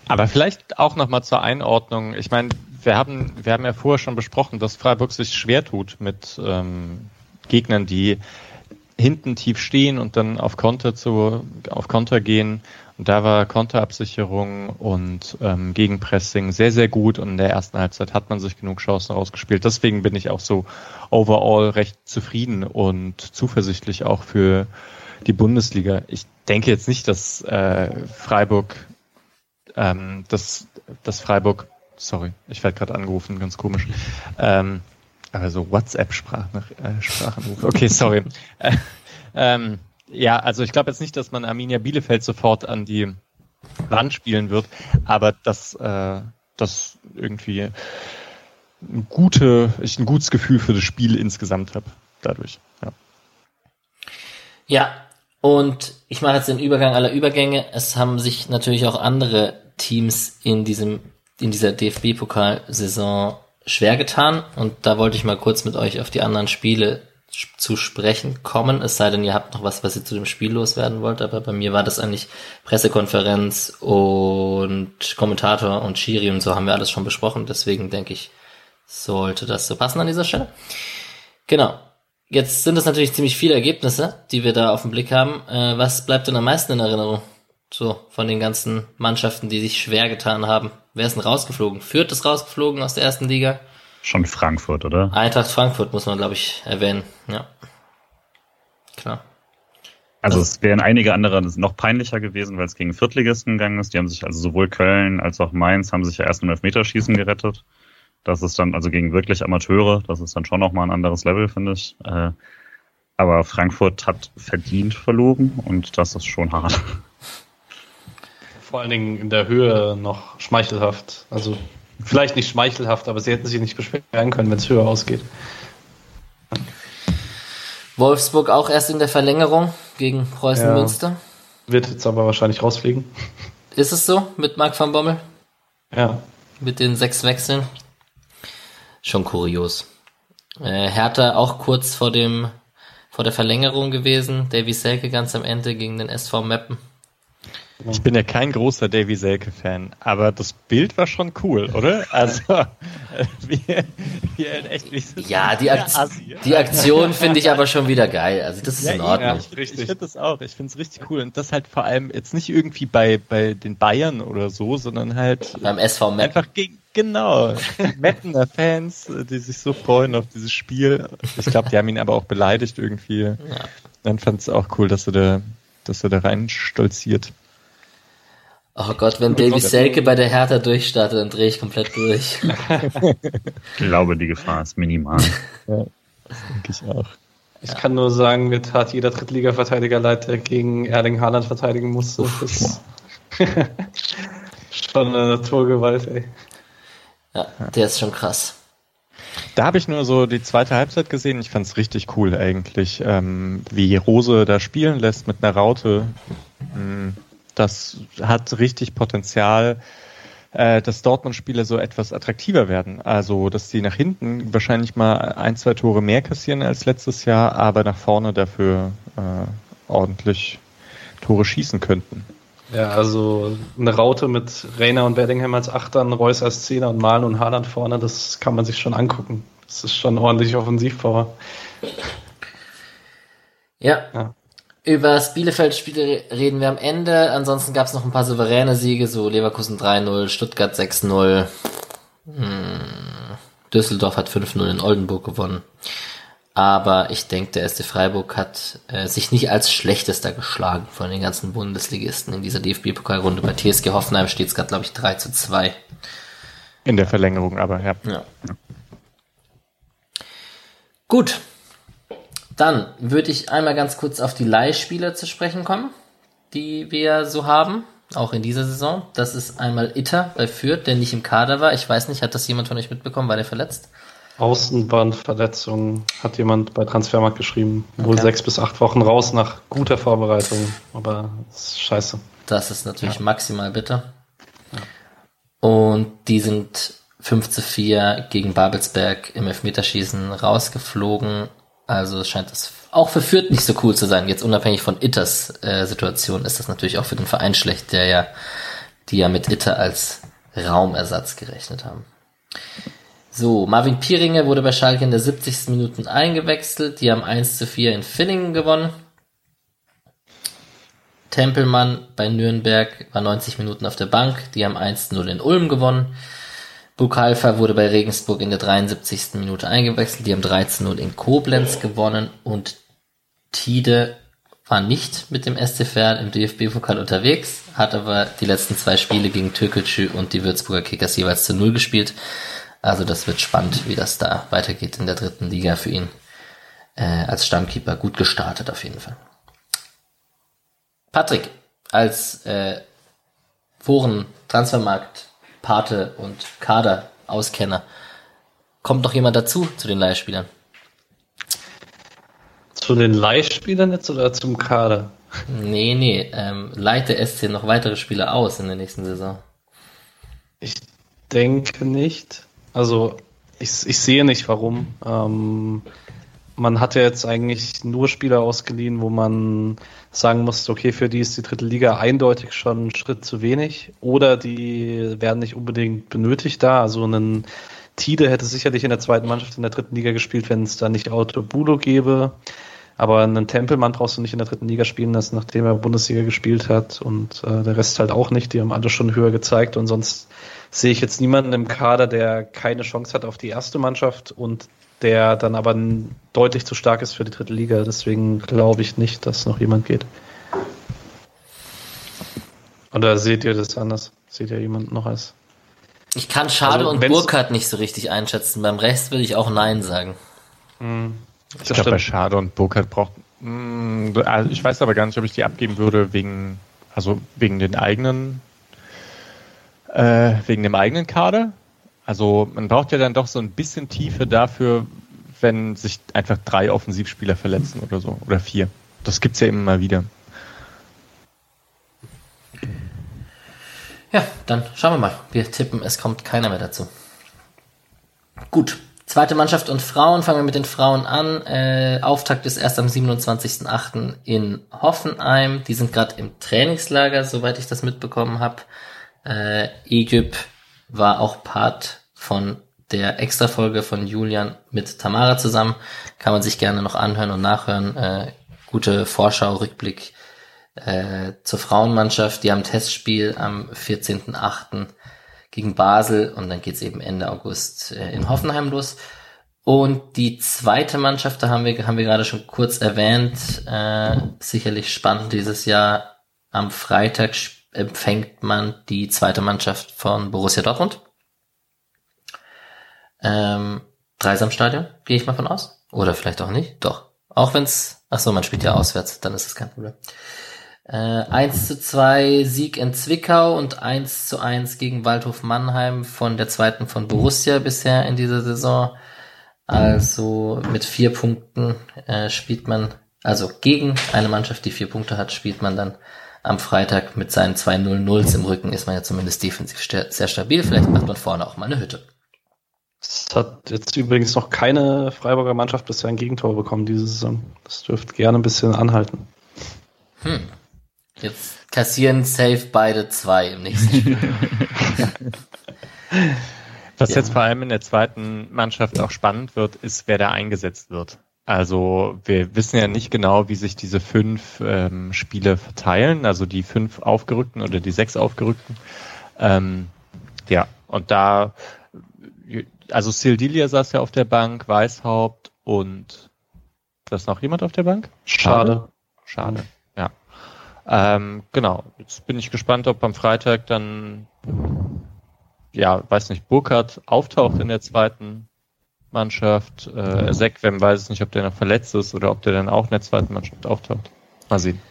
Aber vielleicht auch nochmal zur Einordnung. Ich meine, wir haben, wir haben ja vorher schon besprochen, dass Freiburg sich schwer tut mit ähm, Gegnern, die hinten tief stehen und dann auf Konter zu, auf Konter gehen und da war Konterabsicherung und ähm, Gegenpressing sehr, sehr gut und in der ersten Halbzeit hat man sich genug Chancen rausgespielt. Deswegen bin ich auch so overall recht zufrieden und zuversichtlich auch für die Bundesliga. Ich denke jetzt nicht, dass äh, Freiburg, ähm, dass, dass Freiburg, sorry, ich werde gerade angerufen, ganz komisch. Ähm, also WhatsApp-Sprachanruf. Äh, okay, sorry. äh, ähm, ja, also ich glaube jetzt nicht, dass man Arminia Bielefeld sofort an die Wand spielen wird, aber dass äh, das irgendwie ein, gute, ich ein gutes Gefühl für das Spiel insgesamt habe. dadurch. Ja. Ja, und ich mache jetzt den Übergang aller Übergänge. Es haben sich natürlich auch andere Teams in diesem, in dieser DFB-Pokalsaison schwer getan. Und da wollte ich mal kurz mit euch auf die anderen Spiele zu sprechen kommen. Es sei denn, ihr habt noch was, was ihr zu dem Spiel loswerden wollt. Aber bei mir war das eigentlich Pressekonferenz und Kommentator und Schiri und so haben wir alles schon besprochen. Deswegen denke ich, sollte das so passen an dieser Stelle. Genau. Jetzt sind es natürlich ziemlich viele Ergebnisse, die wir da auf dem Blick haben. Äh, was bleibt denn am meisten in Erinnerung? So, von den ganzen Mannschaften, die sich schwer getan haben. Wer ist denn rausgeflogen? Fürth ist rausgeflogen aus der ersten Liga. Schon Frankfurt, oder? Eintracht Frankfurt muss man, glaube ich, erwähnen. Ja. Klar. Also es wären einige andere noch peinlicher gewesen, weil es gegen Viertligisten gegangen ist. Die haben sich also sowohl Köln als auch Mainz haben sich ja erst im Elfmeterschießen gerettet. Das ist dann, also gegen wirklich Amateure, das ist dann schon nochmal ein anderes Level, finde ich. Äh, aber Frankfurt hat verdient verloren und das ist schon hart. Vor allen Dingen in der Höhe noch schmeichelhaft. Also vielleicht nicht schmeichelhaft, aber sie hätten sich nicht beschweren können, wenn es höher ausgeht. Wolfsburg auch erst in der Verlängerung gegen Preußen ja. Münster. Wird jetzt aber wahrscheinlich rausfliegen. Ist es so mit Marc van Bommel? Ja. Mit den sechs Wechseln? schon kurios. Äh, Hertha auch kurz vor dem vor der Verlängerung gewesen. Davy Selke ganz am Ende gegen den SV Meppen. Ich bin ja kein großer Davy Selke-Fan, aber das Bild war schon cool, oder? Also, wie, wie echt wie Ja, die, Akt die Aktion finde ich aber schon wieder geil. Also, das ist ja, in Ordnung. Ja, ich, ich finde das auch. Ich finde es richtig cool. Und das halt vor allem jetzt nicht irgendwie bei, bei den Bayern oder so, sondern halt. Beim SV Meppen. Einfach gegen, Genau, Mappener Fans, die sich so freuen auf dieses Spiel. Ich glaube, die haben ihn aber auch beleidigt irgendwie. Ja. Dann fand es auch cool, dass er da, dass er da rein stolziert. Oh Gott, wenn Davy Selke bei der Hertha durchstartet, dann drehe ich komplett durch. ich glaube, die Gefahr ist minimal. Ja, das denke ich auch. Ich ja. kann nur sagen, mir tat jeder Drittliga-Verteidiger leid, der gegen Erling Haaland verteidigen musste. schon eine Naturgewalt, ey. Ja, der ist schon krass. Da habe ich nur so die zweite Halbzeit gesehen. Ich fand es richtig cool eigentlich, ähm, wie Rose da spielen lässt mit einer Raute. Mm, das hat richtig Potenzial, äh, dass Dortmund-Spiele so etwas attraktiver werden. Also, dass die nach hinten wahrscheinlich mal ein, zwei Tore mehr kassieren als letztes Jahr, aber nach vorne dafür äh, ordentlich Tore schießen könnten. Ja, also eine Raute mit Rainer und Bellingham als Achtern, Reus als Zehner und Malen und Haaland vorne, das kann man sich schon angucken. Das ist schon ordentlich Offensivpower. Ja. ja. Über das Bielefeld-Spiel reden wir am Ende. Ansonsten gab es noch ein paar souveräne Siege, so Leverkusen 3-0, Stuttgart 6-0. Hm. Düsseldorf hat 5-0 in Oldenburg gewonnen. Aber ich denke, der SC Freiburg hat äh, sich nicht als schlechtester geschlagen von den ganzen Bundesligisten in dieser DFB-Pokalrunde. Bei TSG Hoffenheim steht es gerade, glaube ich, 3 zu 2. In der Verlängerung aber, ja. ja. Gut. Dann würde ich einmal ganz kurz auf die Leihspieler zu sprechen kommen, die wir so haben, auch in dieser Saison. Das ist einmal Itter bei Fürth, der nicht im Kader war. Ich weiß nicht, hat das jemand von euch mitbekommen? War der verletzt? Außenbandverletzung hat jemand bei Transfermarkt geschrieben. Wohl okay. sechs bis acht Wochen raus nach guter Vorbereitung. Aber das ist scheiße. Das ist natürlich ja. maximal bitter. Ja. Und die sind 5 zu 4 gegen Babelsberg im Elfmeterschießen rausgeflogen. Also es scheint das auch für Fürth nicht so cool zu sein. Jetzt unabhängig von Itters äh, Situation ist das natürlich auch für den Verein schlecht, der ja, die ja mit Itter als Raumersatz gerechnet haben. So, Marvin Pieringer wurde bei Schalke in der 70. Minute eingewechselt. Die haben 1 zu 4 in Villingen gewonnen. Tempelmann bei Nürnberg war 90 Minuten auf der Bank. Die haben 1 zu 0 in Ulm gewonnen. Bukalfa wurde bei Regensburg in der 73. Minute eingewechselt. Die haben 3 zu 0 in Koblenz gewonnen. Und Tide war nicht mit dem SCFR im DFB-Pokal unterwegs, hat aber die letzten zwei Spiele gegen Türkgücü und die Würzburger Kickers jeweils zu 0 gespielt. Also das wird spannend, wie das da weitergeht in der dritten Liga für ihn. Äh, als Stammkeeper gut gestartet auf jeden Fall. Patrick, als äh, Foren, Transfermarkt, Pate und Kader Auskenner, kommt noch jemand dazu zu den Leihspielern? Zu den Leihspielern jetzt oder zum Kader? Nee, nee, ähm, leiht der SC noch weitere Spieler aus in der nächsten Saison? Ich denke nicht. Also ich, ich sehe nicht warum. Ähm, man hat ja jetzt eigentlich nur Spieler ausgeliehen, wo man sagen musste, okay, für die ist die dritte Liga eindeutig schon ein Schritt zu wenig oder die werden nicht unbedingt benötigt da. Also ein Tide hätte sicherlich in der zweiten Mannschaft in der dritten Liga gespielt, wenn es da nicht Auto Bulo gäbe. Aber einen Tempelmann brauchst du nicht in der dritten Liga spielen lassen, nachdem er Bundesliga gespielt hat und äh, der Rest halt auch nicht. Die haben alle schon höher gezeigt und sonst sehe ich jetzt niemanden im Kader, der keine Chance hat auf die erste Mannschaft und der dann aber deutlich zu stark ist für die dritte Liga. Deswegen glaube ich nicht, dass noch jemand geht. Oder seht ihr das anders? Seht ihr jemand noch als? Ich kann Schade also, und Burkhardt nicht so richtig einschätzen. Beim Rest will ich auch Nein sagen. Hm. Ich glaube, bei Schade und Burkhardt braucht. Mh, hm, also ich weiß aber gar nicht, ob ich die abgeben würde wegen, also wegen den eigenen, äh, wegen dem eigenen Kader. Also man braucht ja dann doch so ein bisschen Tiefe dafür, wenn sich einfach drei Offensivspieler verletzen oder so oder vier. Das gibt's ja immer mal wieder. Ja, dann schauen wir mal. Wir tippen, es kommt keiner mehr dazu. Gut, Zweite Mannschaft und Frauen, fangen wir mit den Frauen an. Äh, Auftakt ist erst am 27.08. in Hoffenheim. Die sind gerade im Trainingslager, soweit ich das mitbekommen habe. Äh, Egypt war auch Part von der Extra-Folge von Julian mit Tamara zusammen. Kann man sich gerne noch anhören und nachhören. Äh, gute Vorschau, Rückblick äh, zur Frauenmannschaft. Die haben Testspiel am 14.08 gegen Basel und dann geht's eben Ende August äh, in Hoffenheim los. Und die zweite Mannschaft, da haben wir, haben wir gerade schon kurz erwähnt, äh, sicherlich spannend dieses Jahr. Am Freitag empfängt man die zweite Mannschaft von Borussia Dortmund. Ähm, Dreisamstadion, gehe ich mal von aus. Oder vielleicht auch nicht. Doch. Auch wenn's, ach so, man spielt ja auswärts, dann ist es kein Problem. Äh, 1 zu 2 Sieg in Zwickau und 1 zu 1 gegen Waldhof Mannheim von der zweiten von Borussia bisher in dieser Saison. Also mit vier Punkten äh, spielt man, also gegen eine Mannschaft, die vier Punkte hat, spielt man dann am Freitag mit seinen zwei 0-0s im Rücken, ist man ja zumindest defensiv sehr stabil. Vielleicht macht man vorne auch mal eine Hütte. Es hat jetzt übrigens noch keine Freiburger Mannschaft bisher ein Gegentor bekommen diese Saison. Das dürfte gerne ein bisschen anhalten. Hm. Jetzt kassieren safe beide zwei im nächsten Spiel. Was ja. jetzt vor allem in der zweiten Mannschaft auch spannend wird, ist, wer da eingesetzt wird. Also wir wissen ja nicht genau, wie sich diese fünf ähm, Spiele verteilen, also die fünf Aufgerückten oder die sechs Aufgerückten. Ähm, ja, und da, also Sildilia saß ja auf der Bank, Weißhaupt und ist noch jemand auf der Bank? Schade. Schade. Ähm, genau, jetzt bin ich gespannt, ob am Freitag dann, ja, weiß nicht, Burkhardt auftaucht in der zweiten Mannschaft. Äh, Sekwem weiß ich nicht, ob der noch verletzt ist oder ob der dann auch in der zweiten Mannschaft auftaucht. Mal sehen.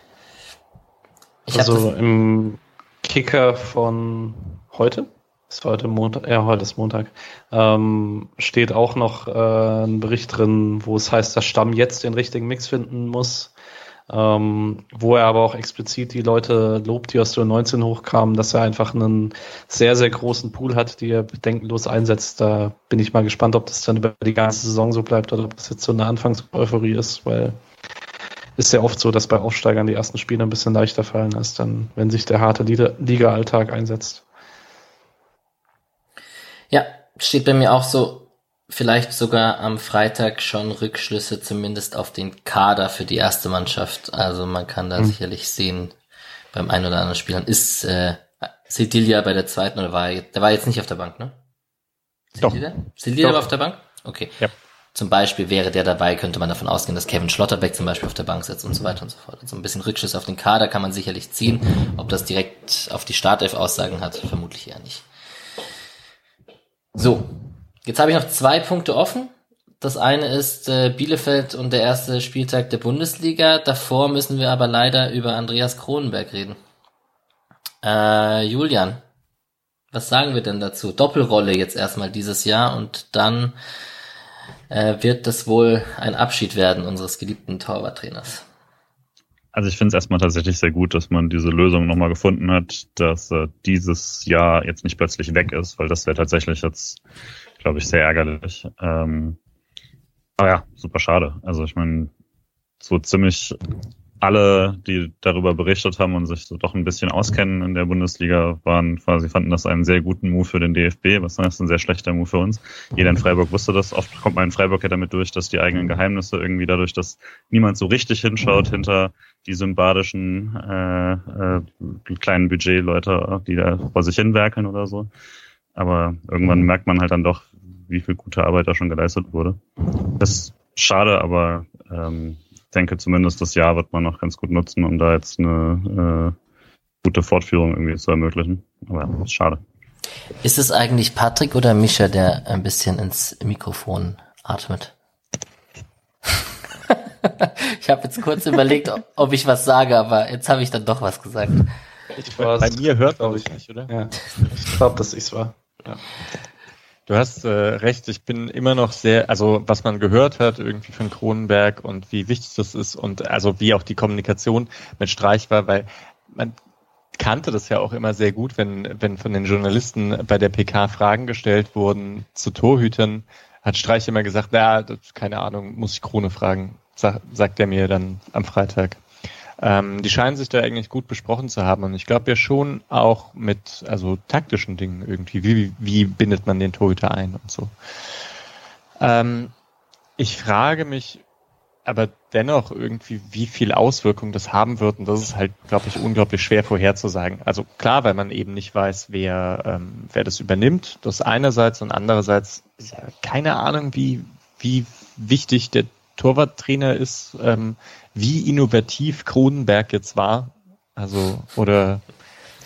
also im Kicker von heute, ist heute Montag, ja, heute ist Montag, ähm, steht auch noch äh, ein Bericht drin, wo es heißt, dass Stamm jetzt den richtigen Mix finden muss ähm, wo er aber auch explizit die Leute lobt, die aus der 19 hochkamen, dass er einfach einen sehr, sehr großen Pool hat, die er bedenkenlos einsetzt. Da bin ich mal gespannt, ob das dann über die ganze Saison so bleibt oder ob das jetzt so eine Anfangseuphorie ist, weil ist ja oft so, dass bei Aufsteigern die ersten Spiele ein bisschen leichter fallen als dann, wenn sich der harte Liga-Alltag einsetzt. Ja, steht bei mir auch so, vielleicht sogar am Freitag schon Rückschlüsse zumindest auf den Kader für die erste Mannschaft. Also man kann da mhm. sicherlich sehen, beim einen oder anderen Spielern ist äh, Sedilia bei der zweiten oder war er, der war jetzt nicht auf der Bank, ne? Sedilia? Sedilia war auf der Bank? Okay. Ja. Zum Beispiel wäre der dabei, könnte man davon ausgehen, dass Kevin Schlotterbeck zum Beispiel auf der Bank sitzt und so weiter und so fort. Also ein bisschen Rückschlüsse auf den Kader kann man sicherlich ziehen. Ob das direkt auf die Startelf Aussagen hat, vermutlich eher nicht. So, Jetzt habe ich noch zwei Punkte offen. Das eine ist äh, Bielefeld und der erste Spieltag der Bundesliga. Davor müssen wir aber leider über Andreas Kronenberg reden. Äh, Julian, was sagen wir denn dazu? Doppelrolle jetzt erstmal dieses Jahr und dann äh, wird das wohl ein Abschied werden unseres geliebten Torwarttrainers. Also ich finde es erstmal tatsächlich sehr gut, dass man diese Lösung nochmal gefunden hat, dass äh, dieses Jahr jetzt nicht plötzlich weg ist, weil das wäre tatsächlich jetzt, glaube ich, sehr ärgerlich. Ähm, aber ja, super schade. Also ich meine, so ziemlich alle, die darüber berichtet haben und sich so doch ein bisschen auskennen in der Bundesliga, waren quasi fanden das einen sehr guten Move für den DFB, was heißt ein sehr schlechter Move für uns. Jeder in Freiburg wusste das. Oft kommt man in Freiburg ja damit durch, dass die eigenen Geheimnisse irgendwie dadurch, dass niemand so richtig hinschaut hinter die sympathischen äh, äh, kleinen Budgetleute, die da vor sich hinwerkeln oder so. Aber irgendwann merkt man halt dann doch, wie viel gute Arbeit da schon geleistet wurde. Das ist schade, aber ähm, denke zumindest das Jahr wird man noch ganz gut nutzen, um da jetzt eine äh, gute Fortführung irgendwie zu ermöglichen. Aber ja, ist schade. Ist es eigentlich Patrick oder Mischa, der ein bisschen ins Mikrofon atmet? Ich habe jetzt kurz überlegt, ob ich was sage, aber jetzt habe ich dann doch was gesagt. Ich Bei mir hört, glaube ich, nicht, oder? Ja. Ich glaube, dass ich's war. Ja. Du hast äh, recht, ich bin immer noch sehr, also was man gehört hat irgendwie von Kronenberg und wie wichtig das ist und also wie auch die Kommunikation mit Streich war, weil man kannte das ja auch immer sehr gut, wenn, wenn von den Journalisten bei der PK Fragen gestellt wurden zu Torhütern, hat Streich immer gesagt, na, keine Ahnung, muss ich Krone fragen, sag, sagt er mir dann am Freitag. Ähm, die scheinen sich da eigentlich gut besprochen zu haben und ich glaube ja schon auch mit also taktischen Dingen irgendwie. Wie, wie bindet man den Torhüter ein und so. Ähm, ich frage mich aber dennoch irgendwie, wie viel Auswirkung das haben wird und das ist halt, glaube ich, unglaublich schwer vorherzusagen. Also klar, weil man eben nicht weiß, wer, ähm, wer das übernimmt, das einerseits und andererseits keine Ahnung, wie, wie wichtig der Torwarttrainer ist, ähm, wie innovativ Kronenberg jetzt war. Also, oder,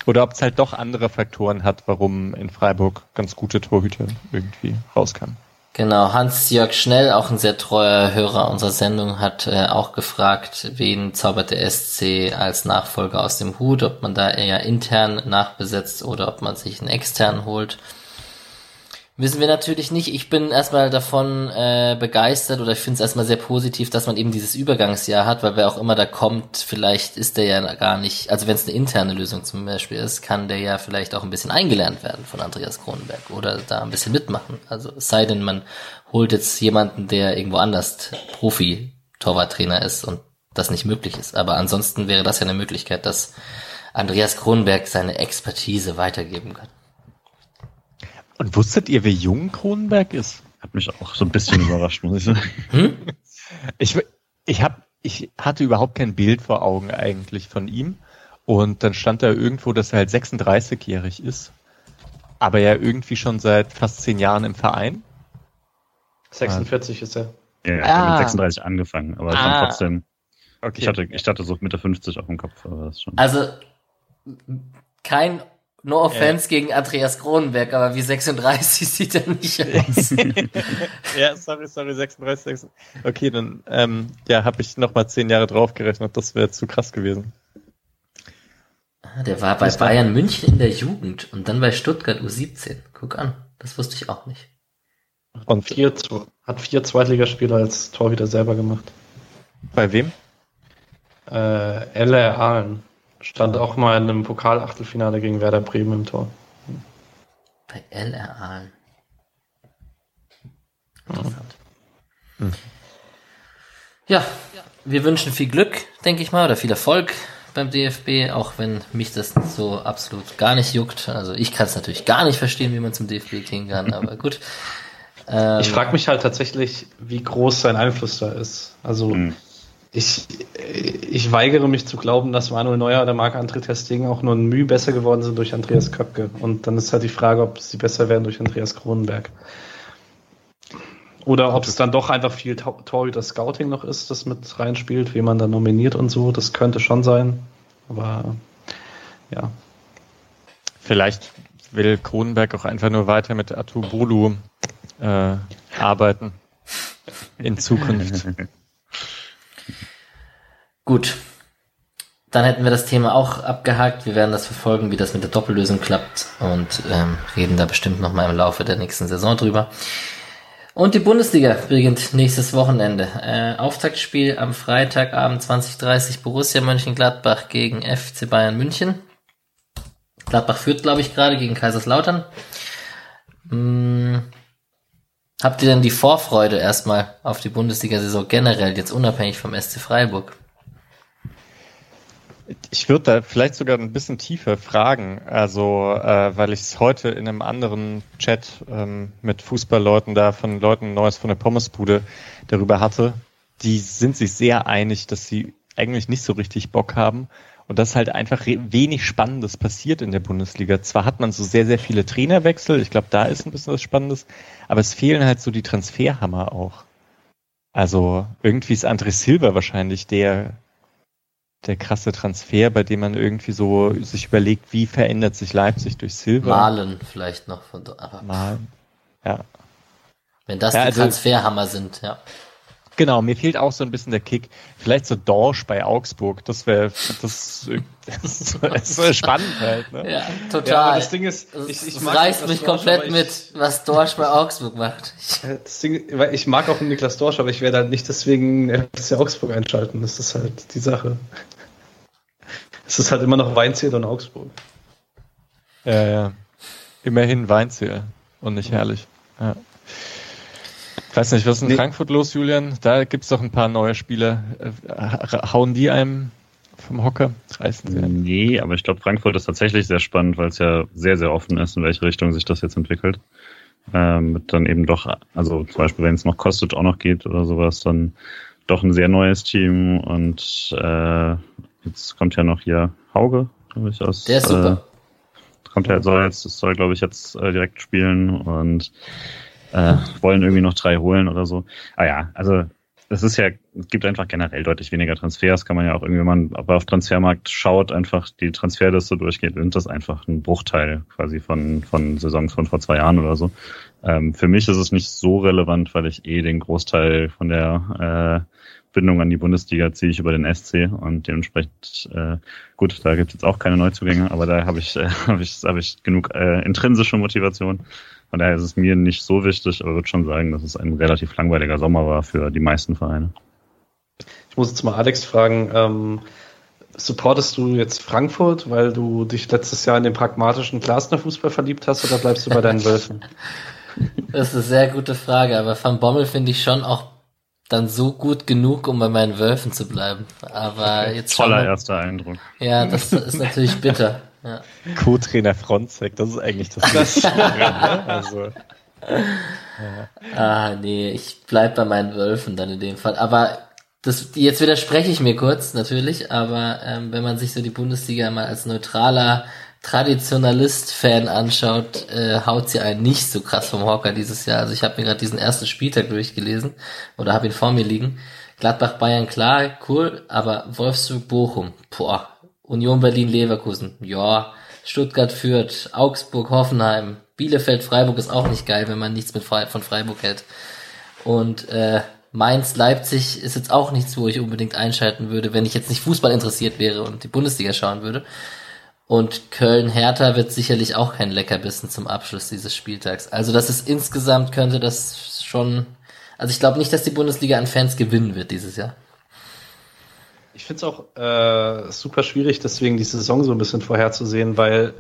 oder ob es halt doch andere Faktoren hat, warum in Freiburg ganz gute Torhüter irgendwie rauskamen. Genau, Hans-Jörg Schnell, auch ein sehr treuer Hörer unserer Sendung, hat äh, auch gefragt, wen zaubert der SC als Nachfolger aus dem Hut, ob man da eher intern nachbesetzt oder ob man sich einen externen holt. Wissen wir natürlich nicht. Ich bin erstmal davon äh, begeistert oder ich finde es erstmal sehr positiv, dass man eben dieses Übergangsjahr hat, weil wer auch immer da kommt, vielleicht ist der ja gar nicht, also wenn es eine interne Lösung zum Beispiel ist, kann der ja vielleicht auch ein bisschen eingelernt werden von Andreas Kronenberg oder da ein bisschen mitmachen. Also es sei denn, man holt jetzt jemanden, der irgendwo anders Profi-Torwarttrainer ist und das nicht möglich ist. Aber ansonsten wäre das ja eine Möglichkeit, dass Andreas Kronenberg seine Expertise weitergeben kann. Und wusstet ihr, wie jung Kronenberg ist? Hat mich auch so ein bisschen überrascht, muss ich sagen. Hm? Ich, ich, hab, ich hatte überhaupt kein Bild vor Augen eigentlich von ihm. Und dann stand da irgendwo, dass er halt 36-jährig ist. Aber ja irgendwie schon seit fast zehn Jahren im Verein. 46 ist er. Ja, ich ah. habe mit 36 angefangen, aber ah. trotzdem. Okay. Ich hatte, ich hatte so Mitte 50 auf dem Kopf. Aber das schon. Also kein No offense ja. gegen Andreas Kronenberg, aber wie 36 sieht er nicht aus. ja, sorry, sorry, 36, 36. Okay, dann ähm, ja, habe ich nochmal zehn Jahre draufgerechnet. Das wäre zu krass gewesen. Ah, der war bei Bayern München in der Jugend und dann bei Stuttgart U17. Guck an, das wusste ich auch nicht. Und vier, hat vier Zweitligaspiele als Torhüter selber gemacht. Bei wem? Äh, LR Aalen. Stand auch mal in einem Pokalachtelfinale gegen Werder Bremen im Tor. Bei LR Aalen. Interessant. Hm. Ja, wir wünschen viel Glück, denke ich mal, oder viel Erfolg beim DFB, auch wenn mich das so absolut gar nicht juckt. Also ich kann es natürlich gar nicht verstehen, wie man zum DFB gehen kann, aber gut. Ähm, ich frage mich halt tatsächlich, wie groß sein Einfluss da ist. Also mhm ich, ich weigere mich zu glauben, dass Manuel Neuer oder Marc-André Testing auch nur ein Mühe besser geworden sind durch Andreas Köpke. Und dann ist halt die Frage, ob sie besser werden durch Andreas Kronenberg. Oder ob es dann doch einfach viel Torhüter-Scouting noch ist, das mit reinspielt, wie man da nominiert und so. Das könnte schon sein. Aber ja. Vielleicht will Kronenberg auch einfach nur weiter mit Atu Bolu äh, arbeiten in Zukunft. Gut. Dann hätten wir das Thema auch abgehakt. Wir werden das verfolgen, wie das mit der Doppellösung klappt und ähm, reden da bestimmt noch mal im Laufe der nächsten Saison drüber. Und die Bundesliga beginnt nächstes Wochenende. Äh, Auftaktspiel am Freitagabend 20.30 Borussia Mönchengladbach gegen FC Bayern München. Gladbach führt, glaube ich, gerade gegen Kaiserslautern. Hm. Habt ihr denn die Vorfreude erstmal auf die Bundesliga-Saison generell, jetzt unabhängig vom SC Freiburg? Ich würde da vielleicht sogar ein bisschen tiefer fragen, also äh, weil ich es heute in einem anderen Chat ähm, mit Fußballleuten da von Leuten Neues von der Pommesbude darüber hatte. Die sind sich sehr einig, dass sie eigentlich nicht so richtig Bock haben und dass halt einfach wenig Spannendes passiert in der Bundesliga. Zwar hat man so sehr, sehr viele Trainerwechsel, ich glaube, da ist ein bisschen was Spannendes, aber es fehlen halt so die Transferhammer auch. Also irgendwie ist André Silva wahrscheinlich der der krasse Transfer, bei dem man irgendwie so sich überlegt, wie verändert sich Leipzig durch Silber. Malen vielleicht noch von Malen. Ja. Wenn das ja, die also, Transferhammer sind, ja. Genau, mir fehlt auch so ein bisschen der Kick. Vielleicht so Dorsch bei Augsburg. Das wäre das, das, das ist spannend halt. Ne? Ja, total. Ja, das Ding ist, ich, ich mag reißt mich Dorsch, komplett ich, mit, was Dorsch bei Augsburg macht. Das Ding, ich mag auch Niklas Dorsch, aber ich werde halt nicht deswegen FC Augsburg einschalten. Das ist halt die Sache. Es ist halt immer noch Weinziel und Augsburg. Ja, ja. Immerhin Weinziel und nicht herrlich. Ja. Ich weiß nicht, was ist in nee. Frankfurt los, Julian? Da gibt es doch ein paar neue Spieler. Äh, hauen die einem vom Hocker? Reißen sie Nee, aber ich glaube, Frankfurt ist tatsächlich sehr spannend, weil es ja sehr, sehr offen ist, in welche Richtung sich das jetzt entwickelt. Ähm, mit dann eben doch, also zum Beispiel, wenn es noch kostet, auch noch geht oder sowas, dann doch ein sehr neues Team und äh, Jetzt kommt ja noch hier Hauge, glaube ich, aus. Der ist super. Äh, kommt ja, soll jetzt, soll, glaube ich, jetzt äh, direkt spielen und äh, wollen irgendwie noch drei holen oder so. Ah ja, also es ist ja, es gibt einfach generell deutlich weniger Transfers, kann man ja auch irgendwie, wenn man auf Transfermarkt schaut, einfach die Transferliste durchgeht, sind das einfach ein Bruchteil quasi von, von Saisons von vor zwei Jahren oder so. Ähm, für mich ist es nicht so relevant, weil ich eh den Großteil von der äh, Bindung an die Bundesliga ziehe ich über den SC und dementsprechend, äh, gut, da gibt es jetzt auch keine Neuzugänge, aber da habe ich, äh, hab ich, hab ich genug äh, intrinsische Motivation. Von daher ist es mir nicht so wichtig, aber würde schon sagen, dass es ein relativ langweiliger Sommer war für die meisten Vereine. Ich muss jetzt mal Alex fragen, ähm, supportest du jetzt Frankfurt, weil du dich letztes Jahr in den pragmatischen Glasner Fußball verliebt hast oder bleibst du bei deinen Wölfen? Das ist eine sehr gute Frage, aber Van Bommel finde ich schon auch dann so gut genug, um bei meinen Wölfen zu bleiben. Aber jetzt Toller erster Eindruck. Ja, das ist natürlich bitter. Ja. Co-Trainer Fronzek, das ist eigentlich das Beste. Ne? also. Ja. Ah, nee, ich bleib bei meinen Wölfen dann in dem Fall. Aber das, jetzt widerspreche ich mir kurz, natürlich, aber ähm, wenn man sich so die Bundesliga mal als neutraler Traditionalist-Fan anschaut, äh, haut sie einen nicht so krass vom Hocker dieses Jahr. Also ich habe mir gerade diesen ersten Spieltag durchgelesen oder habe ihn vor mir liegen. Gladbach Bayern klar, cool, aber Wolfsburg Bochum, boah, Union Berlin Leverkusen, ja, Stuttgart führt, Augsburg Hoffenheim, Bielefeld Freiburg ist auch nicht geil, wenn man nichts mit Fre von Freiburg hält. Und äh, Mainz Leipzig ist jetzt auch nichts, wo ich unbedingt einschalten würde, wenn ich jetzt nicht Fußball interessiert wäre und die Bundesliga schauen würde. Und Köln-Hertha wird sicherlich auch kein Leckerbissen zum Abschluss dieses Spieltags. Also das ist insgesamt könnte das schon, also ich glaube nicht, dass die Bundesliga an Fans gewinnen wird dieses Jahr. Ich finde es auch äh, super schwierig, deswegen die Saison so ein bisschen vorherzusehen, weil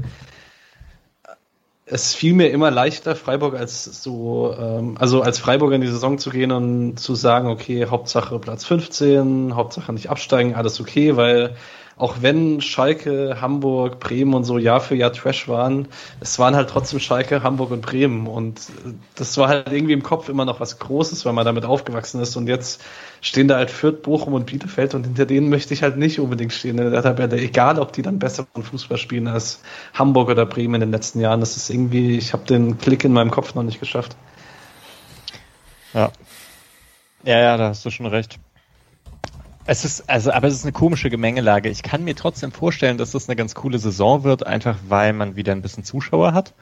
es fiel mir immer leichter, Freiburg als so, ähm, also als Freiburg in die Saison zu gehen und zu sagen, okay, Hauptsache Platz 15, Hauptsache nicht absteigen, alles okay, weil auch wenn Schalke, Hamburg, Bremen und so Jahr für Jahr Trash waren, es waren halt trotzdem Schalke, Hamburg und Bremen. Und das war halt irgendwie im Kopf immer noch was Großes, weil man damit aufgewachsen ist. Und jetzt stehen da halt Fürth, Bochum und Bielefeld und hinter denen möchte ich halt nicht unbedingt stehen in der Tabelle. Egal, ob die dann besseren Fußball spielen als Hamburg oder Bremen in den letzten Jahren. Das ist irgendwie, ich habe den Klick in meinem Kopf noch nicht geschafft. Ja. Ja, ja, da hast du schon recht. Es ist, also, aber es ist eine komische Gemengelage. Ich kann mir trotzdem vorstellen, dass das eine ganz coole Saison wird, einfach weil man wieder ein bisschen Zuschauer hat.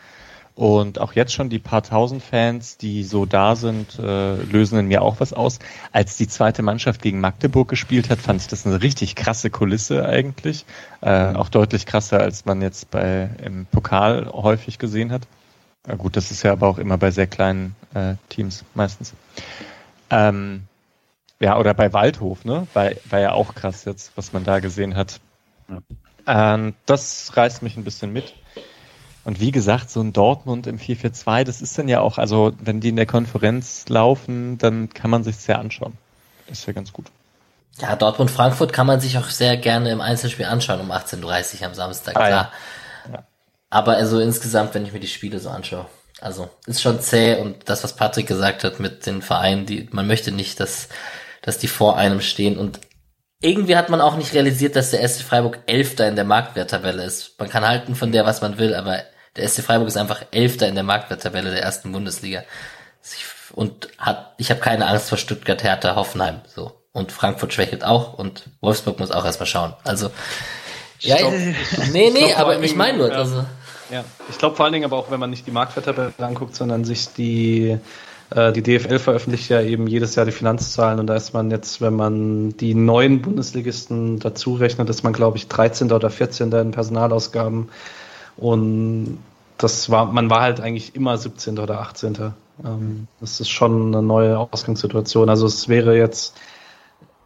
Und auch jetzt schon die paar tausend Fans, die so da sind, äh, lösen in mir auch was aus. Als die zweite Mannschaft gegen Magdeburg gespielt hat, fand ich das eine richtig krasse Kulisse eigentlich. Äh, auch deutlich krasser, als man jetzt bei im Pokal häufig gesehen hat. Ja gut, das ist ja aber auch immer bei sehr kleinen äh, Teams meistens. Ähm, ja, oder bei Waldhof, ne? War, war ja auch krass jetzt, was man da gesehen hat. Ja. Ähm, das reißt mich ein bisschen mit. Und wie gesagt, so ein Dortmund im 4-4-2, das ist dann ja auch, also wenn die in der Konferenz laufen, dann kann man sich sehr anschauen. ist ja ganz gut. Ja, Dortmund-Frankfurt kann man sich auch sehr gerne im Einzelspiel anschauen um 18.30 Uhr am Samstag, klar. Ah, ja. Ja. Aber also insgesamt, wenn ich mir die Spiele so anschaue, also ist schon zäh und das, was Patrick gesagt hat mit den Vereinen, die, man möchte nicht, dass, dass die vor einem stehen und irgendwie hat man auch nicht realisiert, dass der SC Freiburg Elfter in der Marktwerttabelle ist. Man kann halten von der, was man will, aber der SC Freiburg ist einfach Elfter in der Marktwerttabelle der ersten Bundesliga. Und hat, ich habe keine Angst vor Stuttgart, Hertha, Hoffenheim, so. Und Frankfurt schwächelt auch und Wolfsburg muss auch erstmal schauen. Also, ja, glaub, nee, nee, glaub, aber ich meine nur, ja, also. Ja, ich glaube vor allen Dingen aber auch, wenn man nicht die Marktwerttabelle anguckt, sondern sich die die DFL veröffentlicht ja eben jedes Jahr die Finanzzahlen und da ist man jetzt, wenn man die neuen Bundesligisten dazu rechnet, ist man, glaube ich, 13. oder 14. in Personalausgaben. Und das war, man war halt eigentlich immer 17. oder 18. Ähm, das ist schon eine neue Ausgangssituation. Also es wäre jetzt,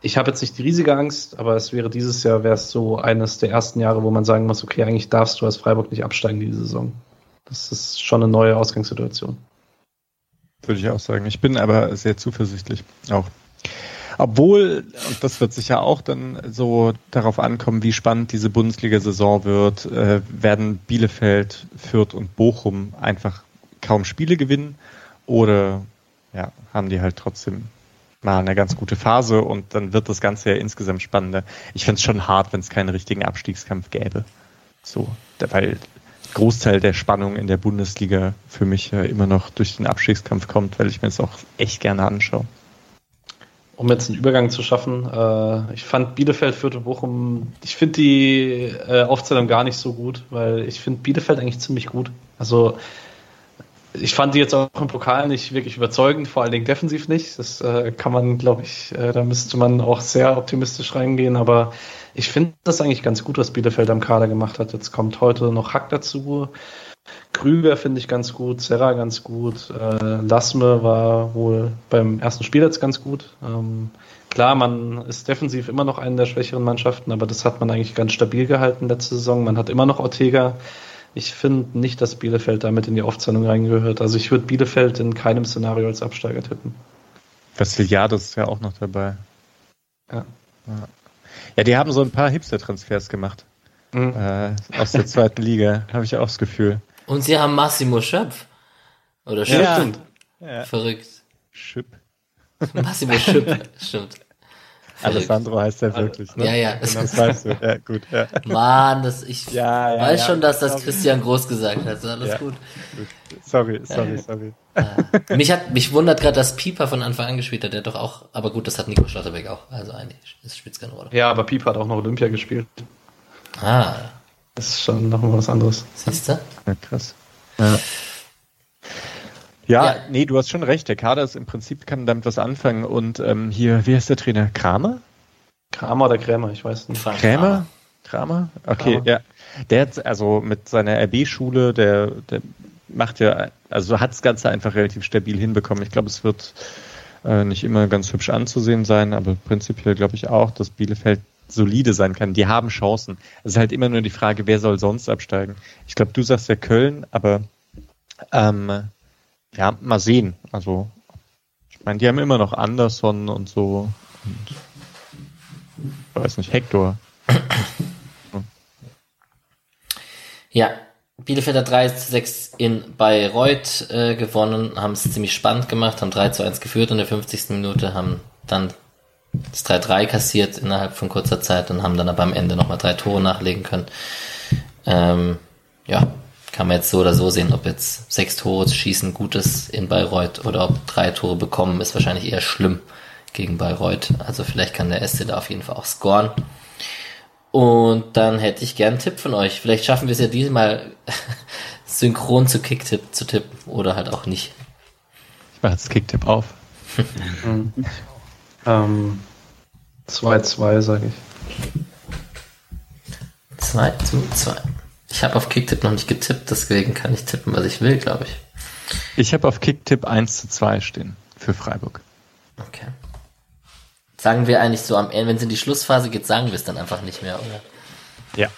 ich habe jetzt nicht die riesige Angst, aber es wäre dieses Jahr, wäre es so eines der ersten Jahre, wo man sagen muss, okay, eigentlich darfst du als Freiburg nicht absteigen diese Saison. Das ist schon eine neue Ausgangssituation. Würde ich auch sagen. Ich bin aber sehr zuversichtlich auch. Obwohl, und das wird sicher auch dann so darauf ankommen, wie spannend diese Bundesliga-Saison wird, äh, werden Bielefeld, Fürth und Bochum einfach kaum Spiele gewinnen oder ja, haben die halt trotzdem mal eine ganz gute Phase und dann wird das Ganze ja insgesamt spannender. Ich fände es schon hart, wenn es keinen richtigen Abstiegskampf gäbe. So, weil Großteil der Spannung in der Bundesliga für mich immer noch durch den Abstiegskampf kommt, weil ich mir das auch echt gerne anschaue. Um jetzt einen Übergang zu schaffen, äh, ich fand Bielefeld, Fürth und Bochum, ich finde die äh, Aufzählung gar nicht so gut, weil ich finde Bielefeld eigentlich ziemlich gut. Also ich fand die jetzt auch im Pokal nicht wirklich überzeugend, vor allen Dingen defensiv nicht. Das äh, kann man, glaube ich, äh, da müsste man auch sehr optimistisch reingehen, aber ich finde das eigentlich ganz gut, was Bielefeld am Kader gemacht hat. Jetzt kommt heute noch Hack dazu. Krüger finde ich ganz gut, Serra ganz gut, äh, Lasme war wohl beim ersten Spiel jetzt ganz gut. Ähm, klar, man ist defensiv immer noch eine der schwächeren Mannschaften, aber das hat man eigentlich ganz stabil gehalten letzte Saison. Man hat immer noch Ortega. Ich finde nicht, dass Bielefeld damit in die Aufzählung reingehört. Also ich würde Bielefeld in keinem Szenario als Absteiger tippen. Vassiliadis ist ja auch noch dabei. Ja. ja. Ja, die haben so ein paar Hipster-Transfers gemacht. Mhm. Äh, aus der zweiten Liga, habe ich auch das Gefühl. Und sie haben Massimo Schöpf. Oder Schöpf. Ja. ja. Verrückt. Schöpf. Massimo Schöpf, stimmt. Alessandro heißt er wirklich, ne? Ja, ja. Genau, das weißt du. Ja, gut. Ja. Mann, das, ich ja, ja, weiß schon, dass das Christian Groß gesagt hat. Also alles gut. Sorry, sorry, sorry. Äh, mich hat, mich wundert gerade, dass Pieper von Anfang an gespielt hat. Der doch auch, aber gut, das hat Nico Schlotterbeck auch. Also eigentlich, das spielt keine Rolle. Ja, aber Pieper hat auch noch Olympia gespielt. Ah. Das ist schon noch was anderes. Siehst du? Ja, krass. Ja. Ja, ja, nee, du hast schon recht. Der Kader ist im Prinzip, kann damit was anfangen. Und ähm, hier, wie heißt der Trainer? Kramer? Kramer oder Krämer, ich weiß nicht. Krämer? Kramer? Okay, Kramer. ja. Der hat also mit seiner RB-Schule, der, der macht ja, also hat das Ganze einfach relativ stabil hinbekommen. Ich glaube, es wird äh, nicht immer ganz hübsch anzusehen sein, aber prinzipiell glaube ich auch, dass Bielefeld solide sein kann. Die haben Chancen. Es ist halt immer nur die Frage, wer soll sonst absteigen. Ich glaube, du sagst ja Köln, aber ähm, ja, mal sehen. Also, ich meine, die haben immer noch Anderson und so. Und, ich weiß nicht, Hector. Ja, Bielefeld hat 3 zu 6 in Bayreuth äh, gewonnen, haben es ziemlich spannend gemacht, haben 3 zu 1 geführt in der 50. Minute, haben dann das 3-3 kassiert innerhalb von kurzer Zeit und haben dann aber am Ende nochmal drei Tore nachlegen können. Ähm, ja, kann man jetzt so oder so sehen, ob jetzt sechs Tore schießen gut ist in Bayreuth oder ob drei Tore bekommen, ist wahrscheinlich eher schlimm gegen Bayreuth. Also vielleicht kann der SC da auf jeden Fall auch scoren. Und dann hätte ich gern einen Tipp von euch. Vielleicht schaffen wir es ja diesmal synchron zu Kicktipp zu tippen oder halt auch nicht. Ich mache jetzt Kicktipp auf. 2-2, ähm, sage ich. 2 zu 2. Ich habe auf Kicktip noch nicht getippt, deswegen kann ich tippen, was ich will, glaube ich. Ich habe auf Kicktipp 1 zu 2 stehen für Freiburg. Okay. Sagen wir eigentlich so am Ende, wenn es in die Schlussphase geht, sagen wir es dann einfach nicht mehr, oder? Ja.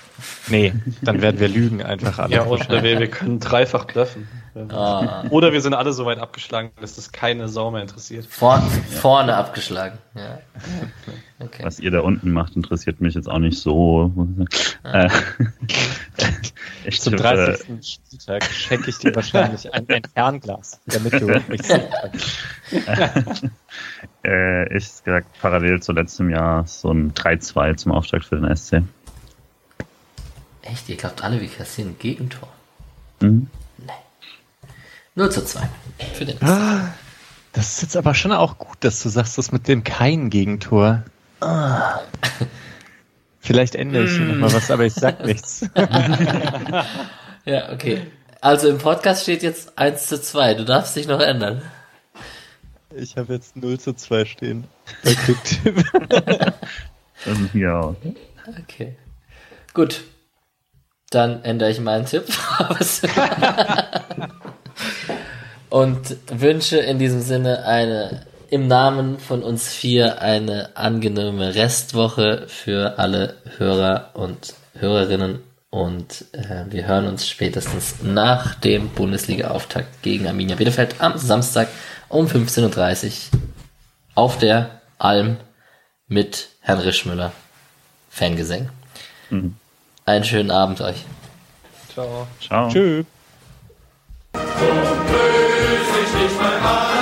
Nee, dann werden wir lügen einfach alle. Ja, oder wir, wir können dreifach bluffen. Ah. Oder wir sind alle so weit abgeschlagen, dass das keine Sau mehr interessiert. Vor, vorne abgeschlagen. Ja. Okay. Was ihr da unten macht, interessiert mich jetzt auch nicht so. Äh, ich Zum tippe, 30. Spieltag schenke ich dir wahrscheinlich ein, ein Fernglas, damit du mich sehen kannst. äh, ich gesagt, parallel zu letztem Jahr so ein 3-2 zum Auftakt für den SC. Echt? Ihr glaubt alle, wir kassieren ein Gegentor? Mhm. 0 zu 2. Für den. Das ist jetzt aber schon auch gut, dass du sagst, das mit dem kein Gegentor. Vielleicht ändere ich hier nochmal was, aber ich sag nichts. Ja, okay. Also im Podcast steht jetzt 1 zu 2. Du darfst dich noch ändern. Ich habe jetzt 0 zu 2 stehen. Bei Kicktipp. Das ist hier auch. Okay. Gut. Dann ändere ich meinen Tipp. Und wünsche in diesem Sinne eine, im Namen von uns vier, eine angenehme Restwoche für alle Hörer und Hörerinnen. Und äh, wir hören uns spätestens nach dem Bundesliga-Auftakt gegen Arminia Bielefeld am Samstag um 15.30 Uhr auf der Alm mit Herrn Rischmüller. Fangesang. Mhm. Einen schönen Abend euch. Ciao. Ciao. Tschüss. Grüß dich nicht mein Mann.